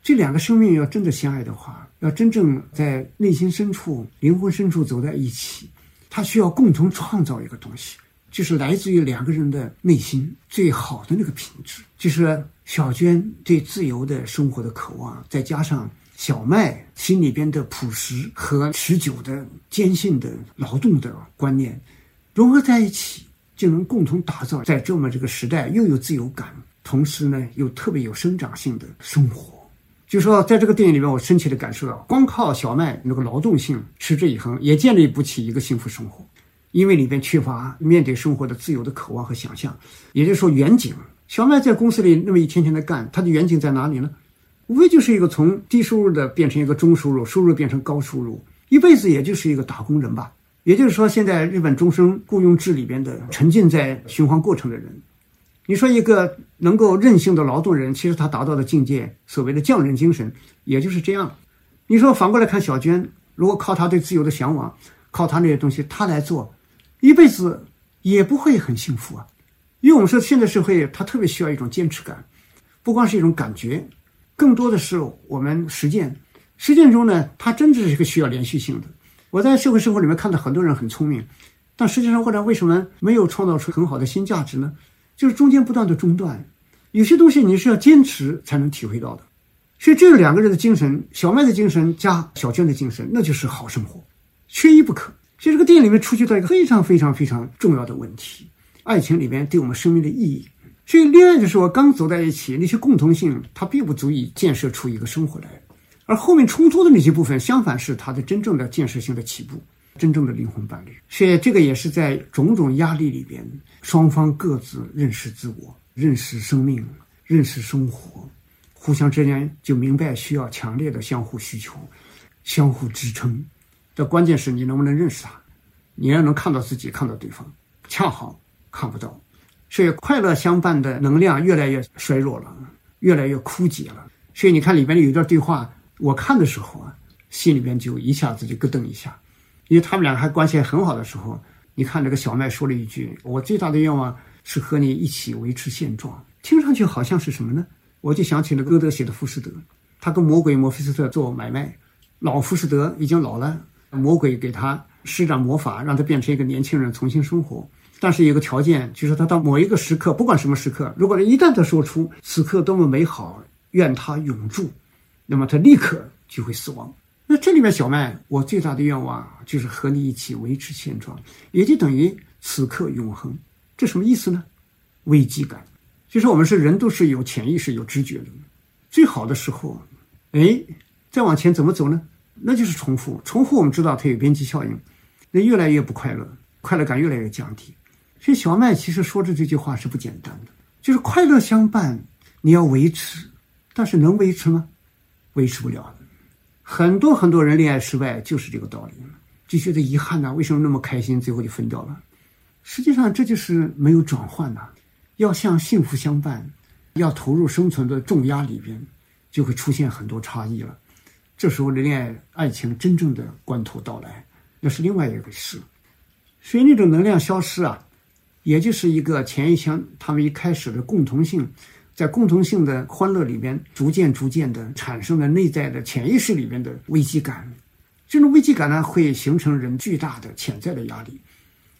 这两个生命要真的相爱的话，要真正在内心深处、灵魂深处走在一起，他需要共同创造一个东西，就是来自于两个人的内心最好的那个品质。就是小娟对自由的生活的渴望，再加上小麦心里边的朴实和持久的坚信的劳动的观念，融合在一起，就能共同打造在这么这个时代又有自由感，同时呢又特别有生长性的生活。就说在这个电影里面，我深切的感受到，光靠小麦那个劳动性持之以恒，也建立不起一个幸福生活，因为里边缺乏面对生活的自由的渴望和想象。也就是说，远景，小麦在公司里那么一天天的干，他的远景在哪里呢？无非就是一个从低收入的变成一个中收入，收入变成高收入，一辈子也就是一个打工人吧。也就是说，现在日本终身雇佣制里边的沉浸在循环过程的人。你说一个能够任性的劳动人，其实他达到的境界，所谓的匠人精神，也就是这样。你说反过来看小娟，如果靠他对自由的向往，靠他那些东西，他来做，一辈子也不会很幸福啊。因为我们说现在社会，他特别需要一种坚持感，不光是一种感觉，更多的是我们实践。实践中呢，它真的是一个需要连续性的。我在社会生活里面看到很多人很聪明，但实际上后来为什么没有创造出很好的新价值呢？就是中间不断的中断，有些东西你是要坚持才能体会到的，所以这两个人的精神，小麦的精神加小娟的精神，那就是好生活，缺一不可。所以这个电影里面触及到一个非常非常非常重要的问题：爱情里面对我们生命的意义。所以恋爱的时候刚走在一起，那些共同性它并不足以建设出一个生活来，而后面冲突的那些部分，相反是它的真正的建设性的起步。真正的灵魂伴侣，所以这个也是在种种压力里边，双方各自认识自我、认识生命、认识生活，互相之间就明白需要强烈的相互需求、相互支撑。的关键是你能不能认识他，你要能看到自己，看到对方。恰好看不到，所以快乐相伴的能量越来越衰弱了，越来越枯竭了。所以你看里边有一段对话，我看的时候啊，心里边就一下子就咯噔一下，因为他们两个还关系很好的时候，你看这个小麦说了一句：“我最大的愿望是和你一起维持现状。”听上去好像是什么呢？我就想起了歌德写的《浮士德》，他跟魔鬼墨菲斯特做买卖，老浮士德已经老了，魔鬼给他施展魔法，让他变成一个年轻人，重新生活。但是有个条件，就是他到某一个时刻，不管什么时刻，如果一旦他说出“此刻多么美好，愿他永驻”，那么他立刻就会死亡。那这里面小麦，我最大的愿望就是和你一起维持现状，也就等于此刻永恒。这什么意思呢？危机感。就是我们是人，都是有潜意识、有直觉的。最好的时候，哎，再往前怎么走呢？那就是重复，重复。我们知道它有边际效应，那越来越不快乐，快乐感越来越降低。所以小麦其实说的这句话是不简单的，就是快乐相伴，你要维持，但是能维持吗？维持不了。很多很多人恋爱失败就是这个道理，就觉得遗憾呐，为什么那么开心，最后就分掉了？实际上这就是没有转换呐。要向幸福相伴，要投入生存的重压里边，就会出现很多差异了。这时候的恋爱、爱情真正的关头到来，那是另外一回事。所以那种能量消失啊，也就是一个前一腔他们一开始的共同性，在共同性的欢乐里边，逐渐逐渐的产生了内在的潜意识里边的危机感。这种危机感呢，会形成人巨大的潜在的压力。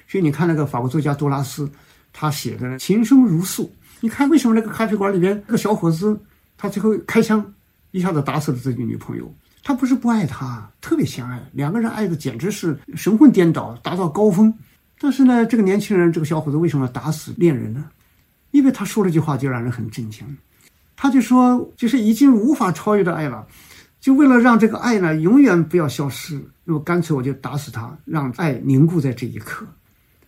所以你看那个法国作家多拉斯。他写的琴声如诉，你看为什么那个咖啡馆里边那个小伙子，他最后开枪一下子打死了自己女朋友？他不是不爱她，特别相爱，两个人爱的简直是神魂颠倒，达到高峰。但是呢，这个年轻人，这个小伙子为什么要打死恋人呢？因为他说了句话就让人很震惊，他就说，就是已经无法超越的爱了，就为了让这个爱呢永远不要消失，那么干脆我就打死他，让爱凝固在这一刻。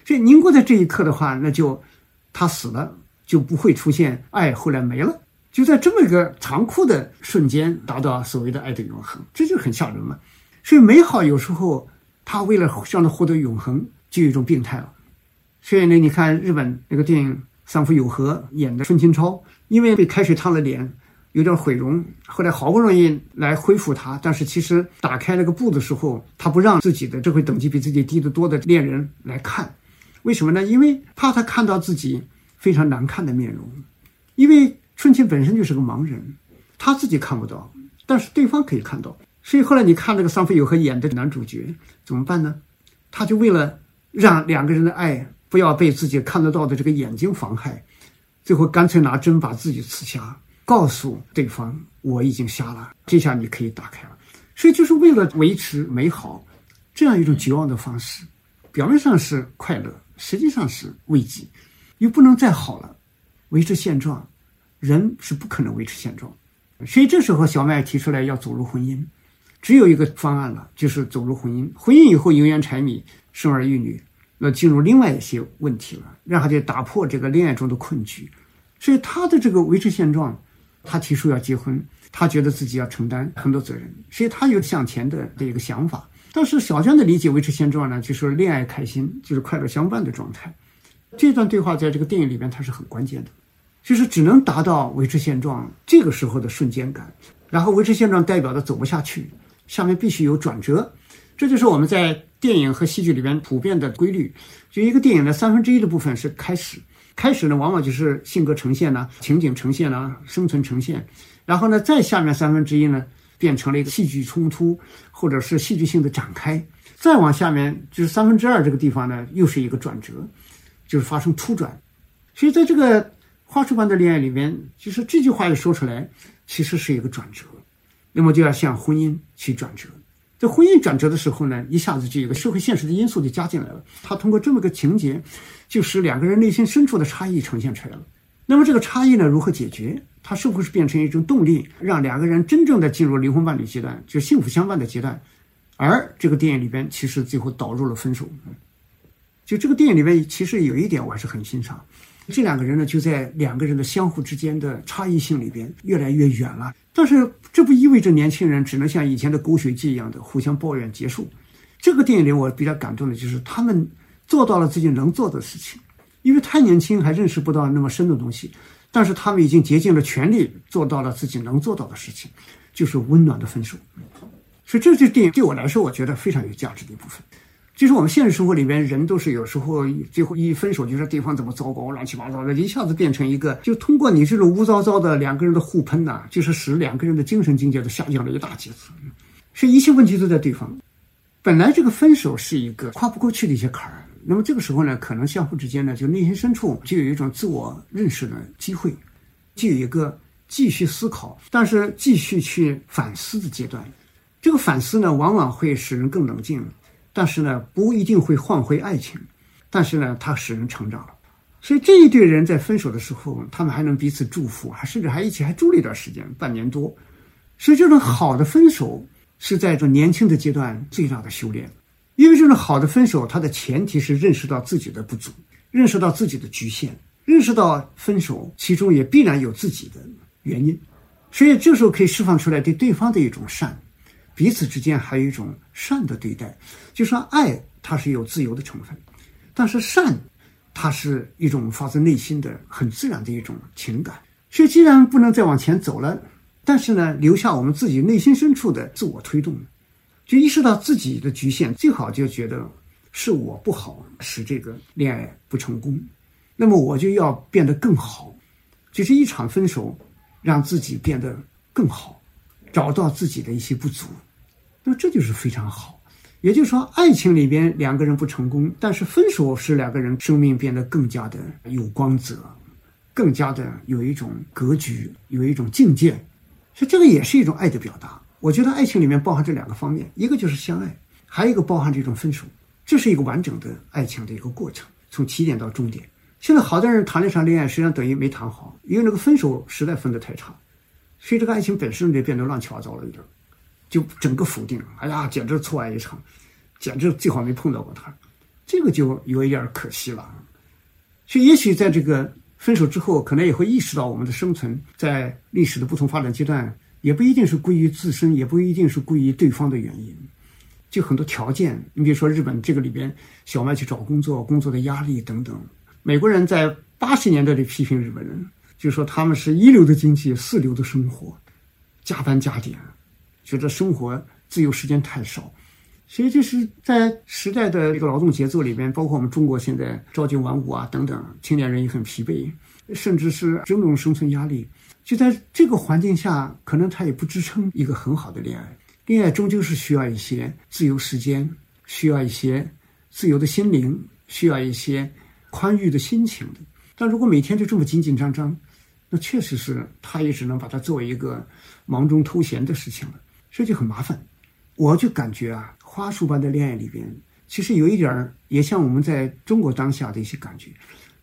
这凝固在这一刻的话，那就他死了，就不会出现爱后来没了，就在这么一个残酷的瞬间达到所谓的爱的永恒，这就很吓人嘛。所以美好有时候他为了让他获得永恒，就有一种病态了。所以呢，你看日本那个电影《三浦友和》演的春清超，因为被开水烫了脸，有点毁容，后来好不容易来恢复他，但是其实打开那个布的时候，他不让自己的这回等级比自己低得多的恋人来看。为什么呢？因为怕他看到自己非常难看的面容，因为春晴本身就是个盲人，他自己看不到，但是对方可以看到。所以后来你看那个桑菲有和演的男主角怎么办呢？他就为了让两个人的爱不要被自己看得到的这个眼睛妨害，最后干脆拿针把自己刺瞎，告诉对方我已经瞎了，这下你可以打开了。所以就是为了维持美好，这样一种绝望的方式，表面上是快乐。实际上是危机，又不能再好了，维持现状，人是不可能维持现状，所以这时候小麦提出来要走入婚姻，只有一个方案了，就是走入婚姻。婚姻以后油盐柴米，生儿育女，那进入另外一些问题了，然后就打破这个恋爱中的困局。所以他的这个维持现状，他提出要结婚，他觉得自己要承担很多责任，所以他有向前的这一个想法。但是小娟的理解维持现状呢，就是恋爱开心，就是快乐相伴的状态。这段对话在这个电影里边它是很关键的，就是只能达到维持现状这个时候的瞬间感，然后维持现状代表的走不下去，下面必须有转折。这就是我们在电影和戏剧里边普遍的规律。就一个电影的三分之一的部分是开始，开始呢往往就是性格呈现呢，情景呈现呢，生存呈现，然后呢再下面三分之一呢。变成了一个戏剧冲突，或者是戏剧性的展开。再往下面就是三分之二这个地方呢，又是一个转折，就是发生突转。所以在这个花束般的恋爱里面，就是这句话一说出来，其实是一个转折。那么就要向婚姻去转折。在婚姻转折的时候呢，一下子就有个社会现实的因素就加进来了。他通过这么个情节，就使两个人内心深处的差异呈现出来了。那么这个差异呢，如何解决？它是不是变成一种动力，让两个人真正的进入灵魂伴侣阶段，就幸福相伴的阶段？而这个电影里边，其实最后导入了分手。就这个电影里边，其实有一点我还是很欣赏，这两个人呢，就在两个人的相互之间的差异性里边越来越远了。但是这不意味着年轻人只能像以前的狗血剧一样的互相抱怨结束。这个电影里我比较感动的就是他们做到了自己能做的事情，因为太年轻还认识不到那么深的东西，但是他们已经竭尽了全力做到了自己能做到的事情，就是温暖的分手。所以这这电影对我来说，我觉得非常有价值的一部分。就是我们现实生活里边，人都是有时候最后一分手，就说对方怎么糟糕、乱七八糟的，一下子变成一个，就通过你这种污糟糟的两个人的互喷呐，就是使两个人的精神境界都下降了一大截子。所以一切问题都在对方。本来这个分手是一个跨不过去的一些坎儿，那么这个时候呢，可能相互之间呢，就内心深处就有一种自我认识的机会，就有一个继续思考，但是继续去反思的阶段。这个反思呢，往往会使人更冷静。但是呢，不一定会换回爱情，但是呢，它使人成长了。所以这一对人在分手的时候，他们还能彼此祝福，还甚至还一起还住了一段时间，半年多。所以这种好的分手是在这年轻的阶段最大的修炼，因为这种好的分手，它的前提是认识到自己的不足，认识到自己的局限，认识到分手其中也必然有自己的原因，所以这时候可以释放出来对对方的一种善。彼此之间还有一种善的对待，就说爱它是有自由的成分，但是善，它是一种发自内心的、很自然的一种情感。所以，既然不能再往前走了，但是呢，留下我们自己内心深处的自我推动，就意识到自己的局限，最好就觉得是我不好，使这个恋爱不成功，那么我就要变得更好，就是一场分手，让自己变得更好，找到自己的一些不足。那么这就是非常好，也就是说，爱情里边两个人不成功，但是分手使两个人生命变得更加的有光泽，更加的有一种格局，有一种境界，所以这个也是一种爱的表达。我觉得爱情里面包含这两个方面，一个就是相爱，还有一个包含这种分手，这是一个完整的爱情的一个过程，从起点到终点。现在好多人谈了一场恋爱，实际上等于没谈好，因为那个分手实在分得太差，所以这个爱情本身就变得乱七八糟了一点。就整个否定，哎呀，简直错爱一场，简直最好没碰到过他，这个就有一点可惜了。所以，也许在这个分手之后，可能也会意识到我们的生存在历史的不同发展阶段，也不一定是归于自身，也不一定是归于对方的原因。就很多条件，你比如说日本这个里边，小麦去找工作，工作的压力等等。美国人在八十年代里批评日本人，就说他们是一流的经济，四流的生活，加班加点。觉得生活自由时间太少，所以就是在时代的这个劳动节奏里边，包括我们中国现在朝九晚五啊等等，青年人也很疲惫，甚至是种种生存压力。就在这个环境下，可能他也不支撑一个很好的恋爱。恋爱终究是需要一些自由时间，需要一些自由的心灵，需要一些宽裕的心情的。但如果每天就这么紧紧张张，那确实是他也只能把它作为一个忙中偷闲的事情了。这就很麻烦，我就感觉啊，花束般的恋爱里边，其实有一点儿也像我们在中国当下的一些感觉，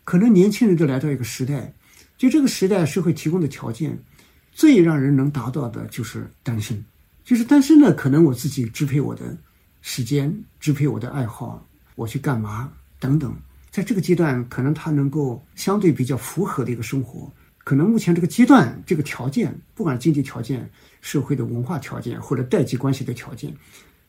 可能年轻人都来到一个时代，就这个时代社会提供的条件，最让人能达到的就是单身，就是单身呢，可能我自己支配我的时间，支配我的爱好，我去干嘛等等，在这个阶段，可能他能够相对比较符合的一个生活。可能目前这个阶段，这个条件，不管经济条件、社会的文化条件，或者代际关系的条件，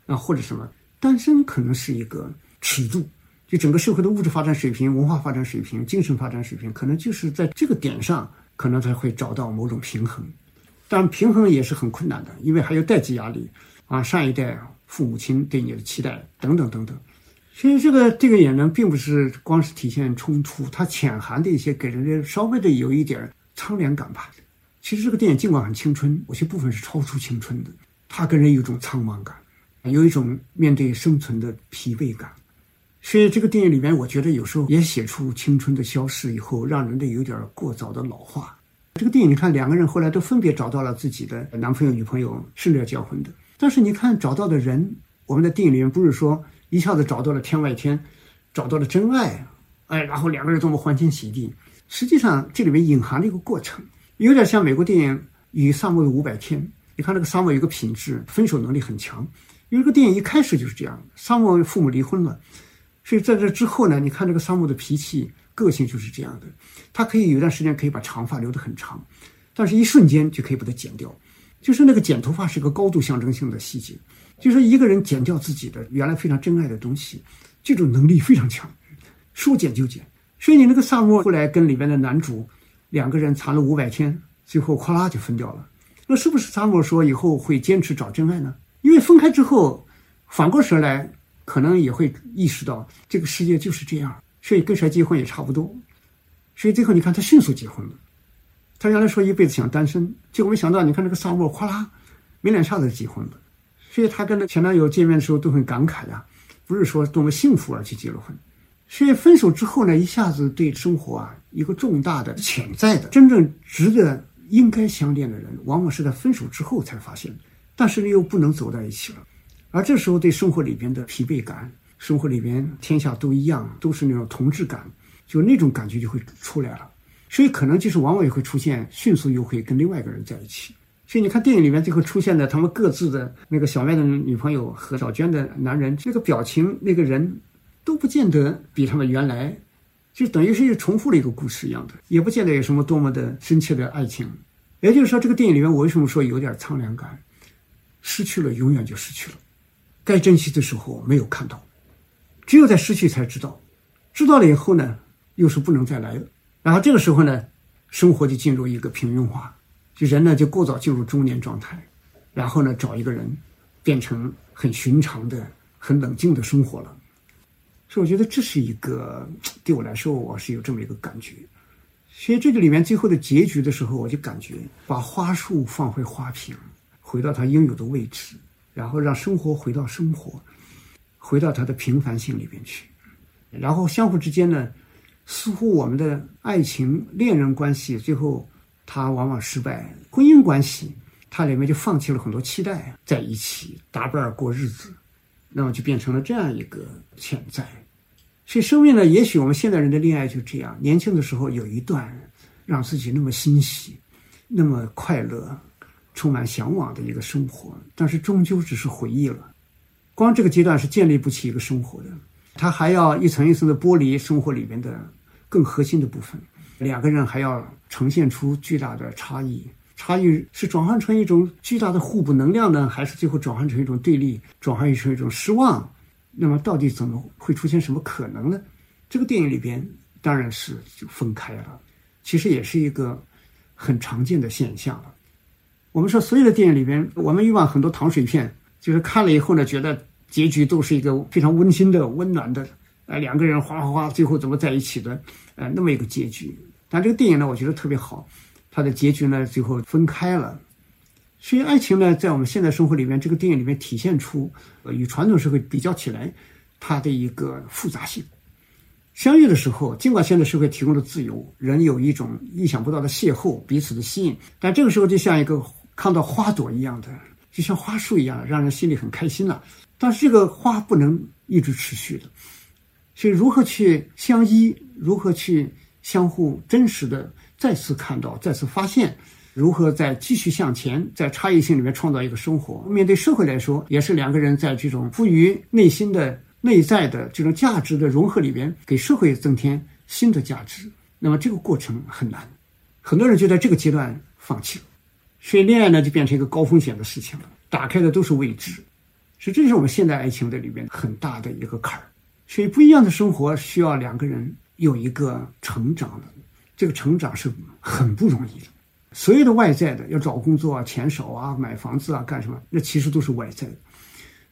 啊，或者什么，单身可能是一个尺度，就整个社会的物质发展水平、文化发展水平、精神发展水平，可能就是在这个点上，可能才会找到某种平衡。但平衡也是很困难的，因为还有代际压力，啊，上一代父母亲对你的期待等等等等。所以这个这个演呢，并不是光是体现冲突，它潜含的一些给人家稍微的有一点。苍凉感吧。其实这个电影尽管很青春，有些部分是超出青春的。它给人有一种苍茫感，有一种面对生存的疲惫感。所以这个电影里面，我觉得有时候也写出青春的消逝以后，让人的有点过早的老化。这个电影你看，两个人后来都分别找到了自己的男朋友、女朋友，甚至要结婚的。但是你看找到的人，我们在电影里面不是说一下子找到了天外天，找到了真爱，哎，然后两个人多么欢天喜地。实际上，这里面隐含了一个过程，有点像美国电影《与萨摩的五百天》。你看，那个萨摩有个品质，分手能力很强。有一个电影一开始就是这样：萨摩父母离婚了，所以在这之后呢，你看这个萨摩的脾气、个性就是这样的。他可以有段时间可以把长发留得很长，但是一瞬间就可以把它剪掉。就是那个剪头发是一个高度象征性的细节，就是一个人剪掉自己的原来非常珍爱的东西，这种能力非常强。说剪就剪。所以你那个萨摩后来跟里面的男主两个人谈了五百天，最后咵啦就分掉了。那是不是萨摩说以后会坚持找真爱呢？因为分开之后，反过神来，可能也会意识到这个世界就是这样，所以跟谁结婚也差不多。所以最后你看他迅速结婚了。他原来说一辈子想单身，结果没想到你看那个萨摩咵啦，没两下子就结婚了。所以他跟那前男友见面的时候都很感慨呀，不是说多么幸福而去结了婚。所以分手之后呢，一下子对生活啊一个重大的潜在的真正值得应该相恋的人，往往是在分手之后才发现，但是呢又不能走在一起了，而这时候对生活里边的疲惫感，生活里边天下都一样，都是那种同质感，就那种感觉就会出来了，所以可能就是往往也会出现迅速又会跟另外一个人在一起。所以你看电影里面最后出现的他们各自的那个小麦的女朋友和小娟的男人，那个表情那个人。都不见得比他们原来，就等于是又重复了一个故事一样的，也不见得有什么多么的深切的爱情。也就是说，这个电影里面，我为什么说有点苍凉感？失去了，永远就失去了。该珍惜的时候没有看到，只有在失去才知道，知道了以后呢，又是不能再来了。然后这个时候呢，生活就进入一个平庸化，就人呢就过早进入中年状态，然后呢找一个人，变成很寻常的、很冷静的生活了。所以我觉得这是一个对我来说，我是有这么一个感觉。所以这个里面最后的结局的时候，我就感觉把花束放回花瓶，回到它应有的位置，然后让生活回到生活，回到它的平凡性里边去。然后相互之间呢，似乎我们的爱情、恋人关系最后它往往失败，婚姻关系它里面就放弃了很多期待，在一起搭伴过日子，那么就变成了这样一个潜在。所以，生命呢？也许我们现代人的恋爱就这样：年轻的时候有一段让自己那么欣喜、那么快乐、充满向往的一个生活，但是终究只是回忆了。光这个阶段是建立不起一个生活的，他还要一层一层的剥离生活里面的更核心的部分。两个人还要呈现出巨大的差异，差异是转换成一种巨大的互补能量呢，还是最后转换成一种对立，转换成一种失望？那么到底怎么会出现什么可能呢？这个电影里边当然是就分开了，其实也是一个很常见的现象了。我们说所有的电影里边，我们以往很多糖水片，就是看了以后呢，觉得结局都是一个非常温馨的、温暖的，呃，两个人哗哗哗，最后怎么在一起的，呃，那么一个结局。但这个电影呢，我觉得特别好，它的结局呢，最后分开了。所以，爱情呢，在我们现在生活里面，这个电影里面体现出，呃，与传统社会比较起来，它的一个复杂性。相遇的时候，尽管现在社会提供了自由，人有一种意想不到的邂逅，彼此的吸引，但这个时候就像一个看到花朵一样的，就像花束一样，让人心里很开心了。但是这个花不能一直持续的，所以如何去相依，如何去相互真实的再次看到，再次发现。如何在继续向前，在差异性里面创造一个生活？面对社会来说，也是两个人在这种富于内心的内在的这种价值的融合里边，给社会增添新的价值。那么这个过程很难，很多人就在这个阶段放弃了，所以恋爱呢就变成一个高风险的事情了，打开的都是未知，所以这是我们现代爱情的里边很大的一个坎儿。所以不一样的生活需要两个人有一个成长的，这个成长是很不容易的。所有的外在的要找工作啊、钱少啊、买房子啊、干什么，那其实都是外在的。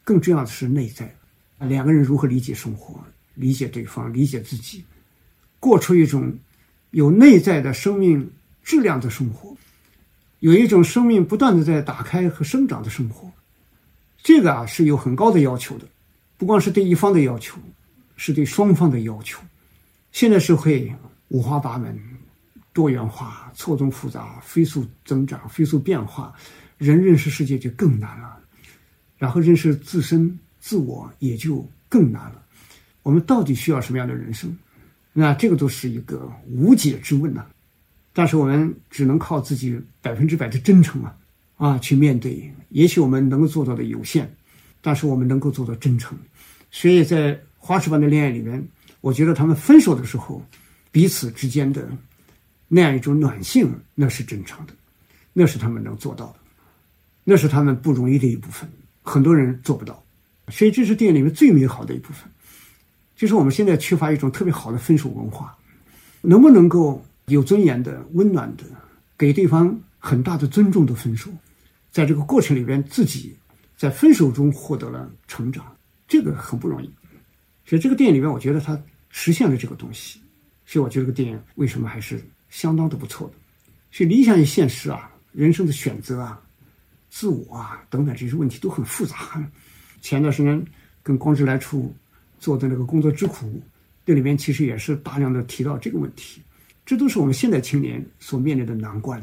更重要的是内在，两个人如何理解生活、理解对方、理解自己，过出一种有内在的生命质量的生活，有一种生命不断的在打开和生长的生活。这个啊是有很高的要求的，不光是对一方的要求，是对双方的要求。现在社会五花八门。多元化、错综复杂、飞速增长、飞速变化，人认识世界就更难了，然后认识自身、自我也就更难了。我们到底需要什么样的人生？那这个都是一个无解之问呐。但是我们只能靠自己百分之百的真诚啊啊去面对。也许我们能够做到的有限，但是我们能够做到真诚。所以在花式般的恋爱里面，我觉得他们分手的时候，彼此之间的。那样一种暖性，那是正常的，那是他们能做到的，那是他们不容易的一部分，很多人做不到，所以这是电影里面最美好的一部分，就是我们现在缺乏一种特别好的分手文化，能不能够有尊严的、温暖的，给对方很大的尊重的分手，在这个过程里边，自己在分手中获得了成长，这个很不容易。所以这个电影里面，我觉得它实现了这个东西。所以我觉得这个电影为什么还是相当的不错的。所以理想与现实啊，人生的选择啊，自我啊等等这些问题都很复杂。前段时间跟光之来处做的那个工作之苦，这里面其实也是大量的提到这个问题。这都是我们现代青年所面临的难关，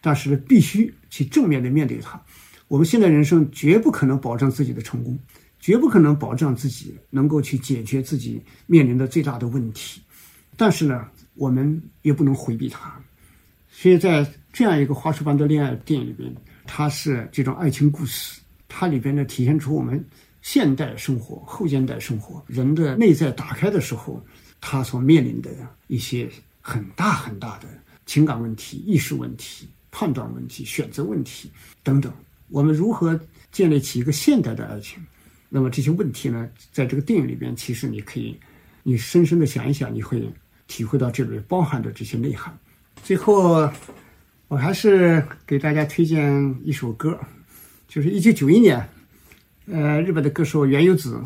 但是，必须去正面的面对它。我们现在人生绝不可能保证自己的成功，绝不可能保障自己能够去解决自己面临的最大的问题。但是呢，我们也不能回避它。所以在这样一个花束般的恋爱电影里边，它是这种爱情故事，它里边呢体现出我们现代生活、后现代生活人的内在打开的时候，他所面临的一些很大很大的情感问题、意识问题、判断问题、选择问题等等。我们如何建立起一个现代的爱情？那么这些问题呢，在这个电影里边，其实你可以，你深深的想一想，你会。体会到这里包含着这些内涵。最后，我还是给大家推荐一首歌，就是一九九一年，呃，日本的歌手原由子，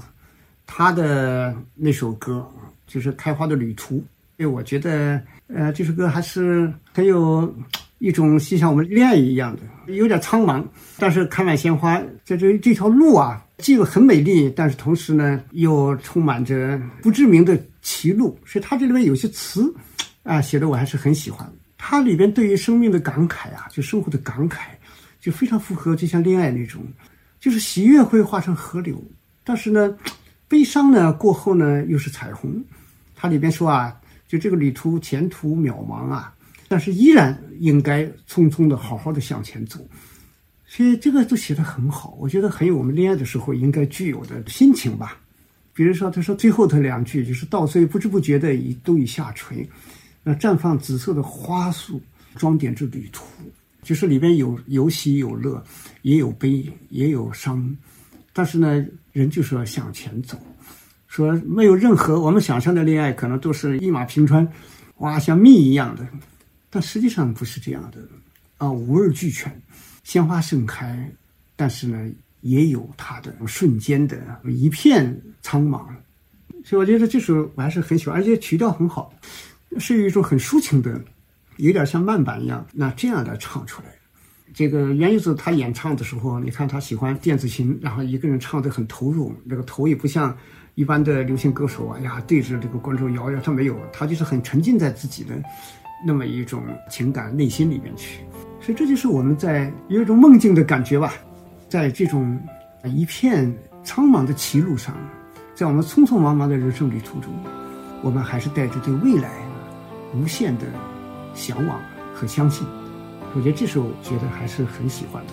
他的那首歌就是《开花的旅途》。因为我觉得，呃，这首歌还是很有一种就像我们恋爱一样的，有点苍茫，但是开满鲜花，在这这条路啊，既有很美丽，但是同时呢，又充满着不知名的。歧路，所以他这里面有些词，啊，写的我还是很喜欢。它里边对于生命的感慨啊，就生活的感慨，就非常符合，就像恋爱那种，就是喜悦会化成河流，但是呢，悲伤呢过后呢又是彩虹。它里边说啊，就这个旅途前途渺茫啊，但是依然应该匆匆的好好的向前走。所以这个都写的很好，我觉得很有我们恋爱的时候应该具有的心情吧。比如说，他说最后的两句就是“稻穗不知不觉的已都已下垂”，那绽放紫色的花束装点着旅途，就是里边有有喜有乐，也有悲也有伤，但是呢，人就是要向前走。说没有任何我们想象的恋爱，可能都是一马平川，哇，像蜜一样的，但实际上不是这样的啊，五味俱全，鲜花盛开，但是呢。也有它的瞬间的一片苍茫，所以我觉得这首我还是很喜欢，而且曲调很好，是一种很抒情的，有点像慢板一样，那这样的唱出来。这个原由子他演唱的时候，你看他喜欢电子琴，然后一个人唱的很投入，那个头也不像一般的流行歌手啊呀对着这个观众摇摇，他没有，他就是很沉浸在自己的那么一种情感内心里面去，所以这就是我们在有一种梦境的感觉吧。在这种一片苍茫的歧路上，在我们匆匆忙忙的人生旅途中，我们还是带着对未来无限的向往和相信。我觉得这首觉得还是很喜欢的。